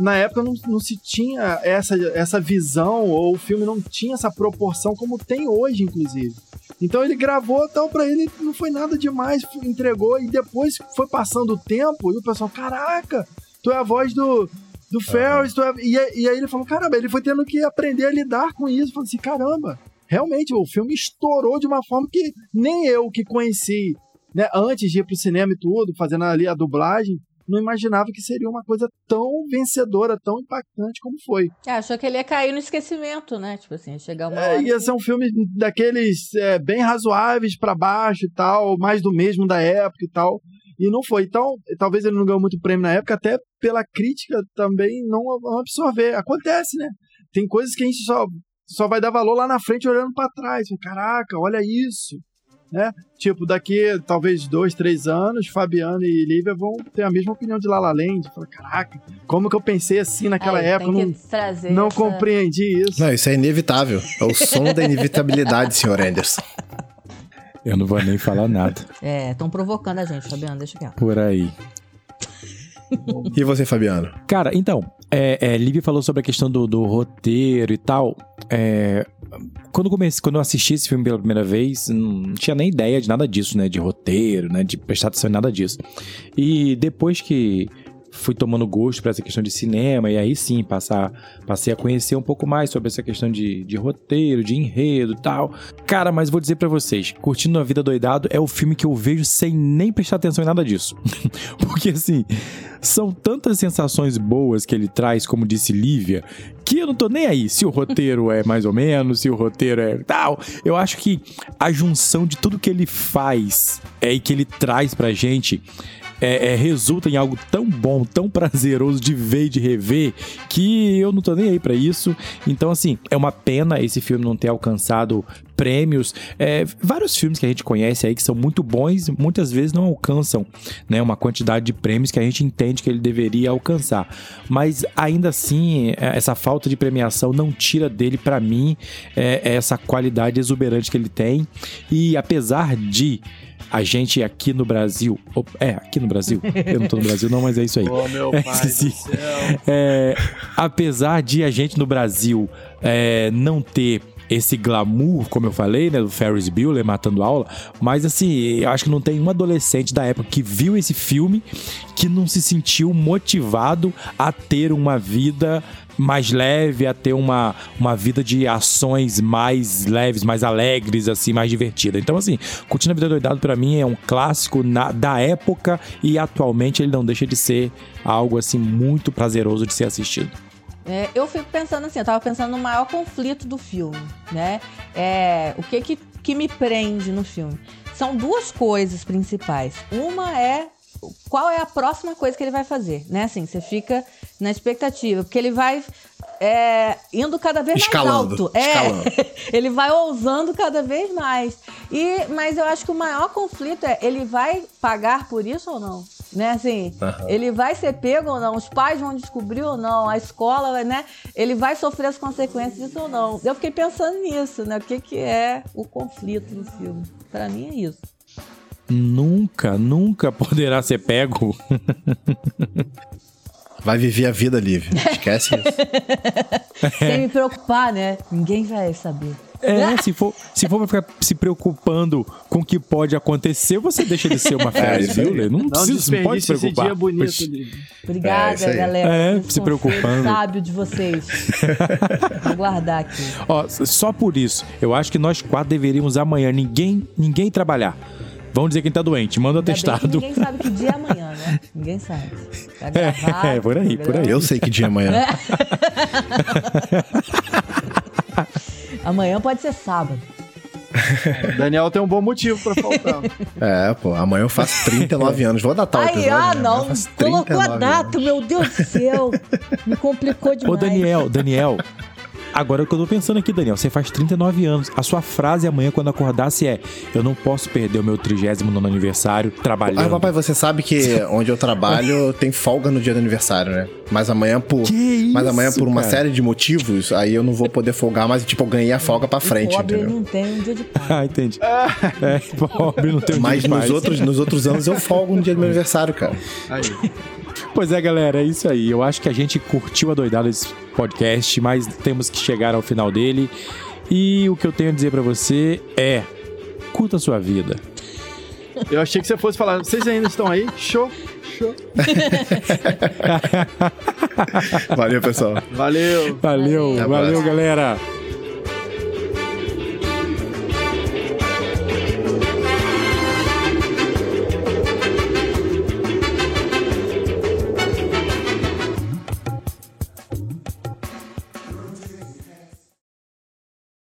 na época não, não se tinha essa, essa visão, ou o filme não tinha essa proporção como tem hoje, inclusive. Então ele gravou, então pra ele não foi nada demais, entregou e depois foi passando o tempo e o pessoal, caraca, tu é a voz do, do Ferris, tu é... e, aí- e aí ele falou, caramba, ele foi tendo que aprender a lidar com isso, falou assim, caramba, realmente o filme estourou de uma forma que nem eu que conheci, né, antes de ir pro cinema e tudo, fazendo ali a dublagem, não imaginava que seria uma coisa tão vencedora, tão impactante como foi. É, achou que ele ia cair no esquecimento, né? Tipo assim, ia chegar uma É, ia que- ser um filme daqueles é, bem razoáveis pra baixo e tal, mais do mesmo da época e tal. E não foi. Então, talvez ele não ganhou muito prêmio na época, até pela crítica também não, não absorver. Acontece, né? Tem coisas que a gente só, só vai dar valor lá na frente olhando pra trás. Caraca, olha isso. Né? Tipo, daqui talvez dois, três anos, Fabiano e Lívia vão ter a mesma opinião de La La Land. Fala, caraca, como que eu pensei assim naquela É, época? Tem Não, não essa- compreendi isso. Não, isso é inevitável. É o som da inevitabilidade, senhor Anderson. Eu não vou nem falar nada É, estão provocando a gente, Fabiano, deixa quieto. por aí. E você, Fabiano? Cara, então, é, é, falou sobre a questão do, do roteiro e tal. É, quando, comecei, quando eu assisti esse filme pela primeira vez, não tinha nem ideia de nada disso, né? De roteiro, né? De prestar atenção em nada disso. E depois que fui tomando gosto para essa questão de cinema, e aí sim passar, passei a conhecer um pouco mais sobre essa questão de, de roteiro, de enredo tal. Cara, mas vou dizer pra vocês, Curtindo a Vida Doidado é o filme que eu vejo sem nem prestar atenção em nada disso. Porque assim, são tantas sensações boas que ele traz, como disse Lívia, que eu não tô nem aí se o roteiro é mais ou menos, se o roteiro é tal. Eu acho que a junção de tudo que ele faz é, e que ele traz pra gente é, é, resulta em algo tão bom, tão prazeroso de ver e de rever, que eu não tô nem aí pra isso. Então, assim, é uma pena esse filme não ter alcançado prêmios. É, vários filmes que a gente conhece aí que são muito bons, muitas vezes não alcançam né, uma quantidade de prêmios que a gente entende que ele deveria alcançar. Mas ainda assim, é, essa falta de premiação não tira dele, para mim, é, essa qualidade exuberante que ele tem. E apesar de a gente aqui no Brasil. É, aqui no Brasil. Eu não tô no Brasil, não, mas é isso aí. Ô, meu É, pai céu. É, apesar de a gente no Brasil é, não ter esse glamour, como eu falei, né, do Ferris Bueller matando aula, mas assim, eu acho que não tem um adolescente da época que viu esse filme que não se sentiu motivado a ter uma vida mais leve, a ter uma, uma vida de ações mais leves, mais alegres, assim, mais divertida. Então, assim, Curtindo a Vida Doidado pra mim é um clássico na- da época e atualmente ele não deixa de ser algo, assim, muito prazeroso de ser assistido. É, eu fico pensando assim, eu tava pensando no maior conflito do filme, né? É, o que, que que me prende no filme? São duas coisas principais. Uma é qual é a próxima coisa que ele vai fazer, né? Assim, você fica na expectativa, porque ele vai é, indo cada vez Escalando, mais alto. É, escalando. ele vai ousando cada vez mais. E, mas eu acho que o maior conflito é ele vai pagar por isso ou não? Né, assim, Aham. ele vai ser pego ou não? Os pais vão descobrir ou não? A escola, né? Ele vai sofrer as consequências disso ou não? Eu fiquei pensando nisso, né? O que, que é o conflito no filme? Pra mim é isso. Nunca, nunca poderá ser pego. Vai viver a vida livre. Esquece isso. Sem me preocupar, né? Ninguém vai saber. É, se for, se for pra ficar se preocupando com o que pode acontecer, você deixa de ser uma Ferris isso aí. Bueller. Não, Não precisa, não pode se preocupar. dia bonito. Obrigada, É, galera. É, se conselho preocupando. sábio de vocês. Vou guardar aqui. Ó, só por isso, eu acho que nós quatro deveríamos amanhã ninguém, ninguém trabalhar. Vamos dizer quem tá doente, manda o Ainda bem que atestado. ninguém sabe que dia é amanhã, né? Ninguém sabe. Tá gravado, É, por aí, por aí. Eu sei que dia é amanhã. Amanhã pode ser sábado. Daniel tem um bom motivo pra faltar. É, pô, amanhã eu faço 39 anos. Vou datar o Ai, episódio. ah, né? Não. Colocou a 39 data, anos. meu Deus do céu. Me complicou demais. Ô, Daniel, Daniel. Agora o que eu tô pensando aqui, Daniel, você faz 39 anos. A sua frase amanhã, quando acordasse, é: Eu não posso perder o meu 39 aniversário Ah, trabalhando. papai, você sabe que onde eu trabalho tem folga no dia do aniversário, né? Mas amanhã por. Que isso, mas amanhã por uma cara? série de motivos, aí eu não vou poder folgar, mas tipo, eu ganhei a folga pra frente, O pobre entendeu? não tem um dia de paz. Ah, entendi. É, pobre, não tem um Mas dia de nos paz. outros, nos outros anos eu folgo no dia do meu aniversário, cara. Aí. Pois é, galera, é isso aí. Eu acho que a gente curtiu a doidada desse podcast, mas temos que chegar ao final dele. E o que eu tenho a dizer pra você é: curta a sua vida. Eu achei que você fosse falar. Vocês ainda estão aí? Show, show. Valeu, pessoal. Valeu. Valeu, valeu, próxima. galera.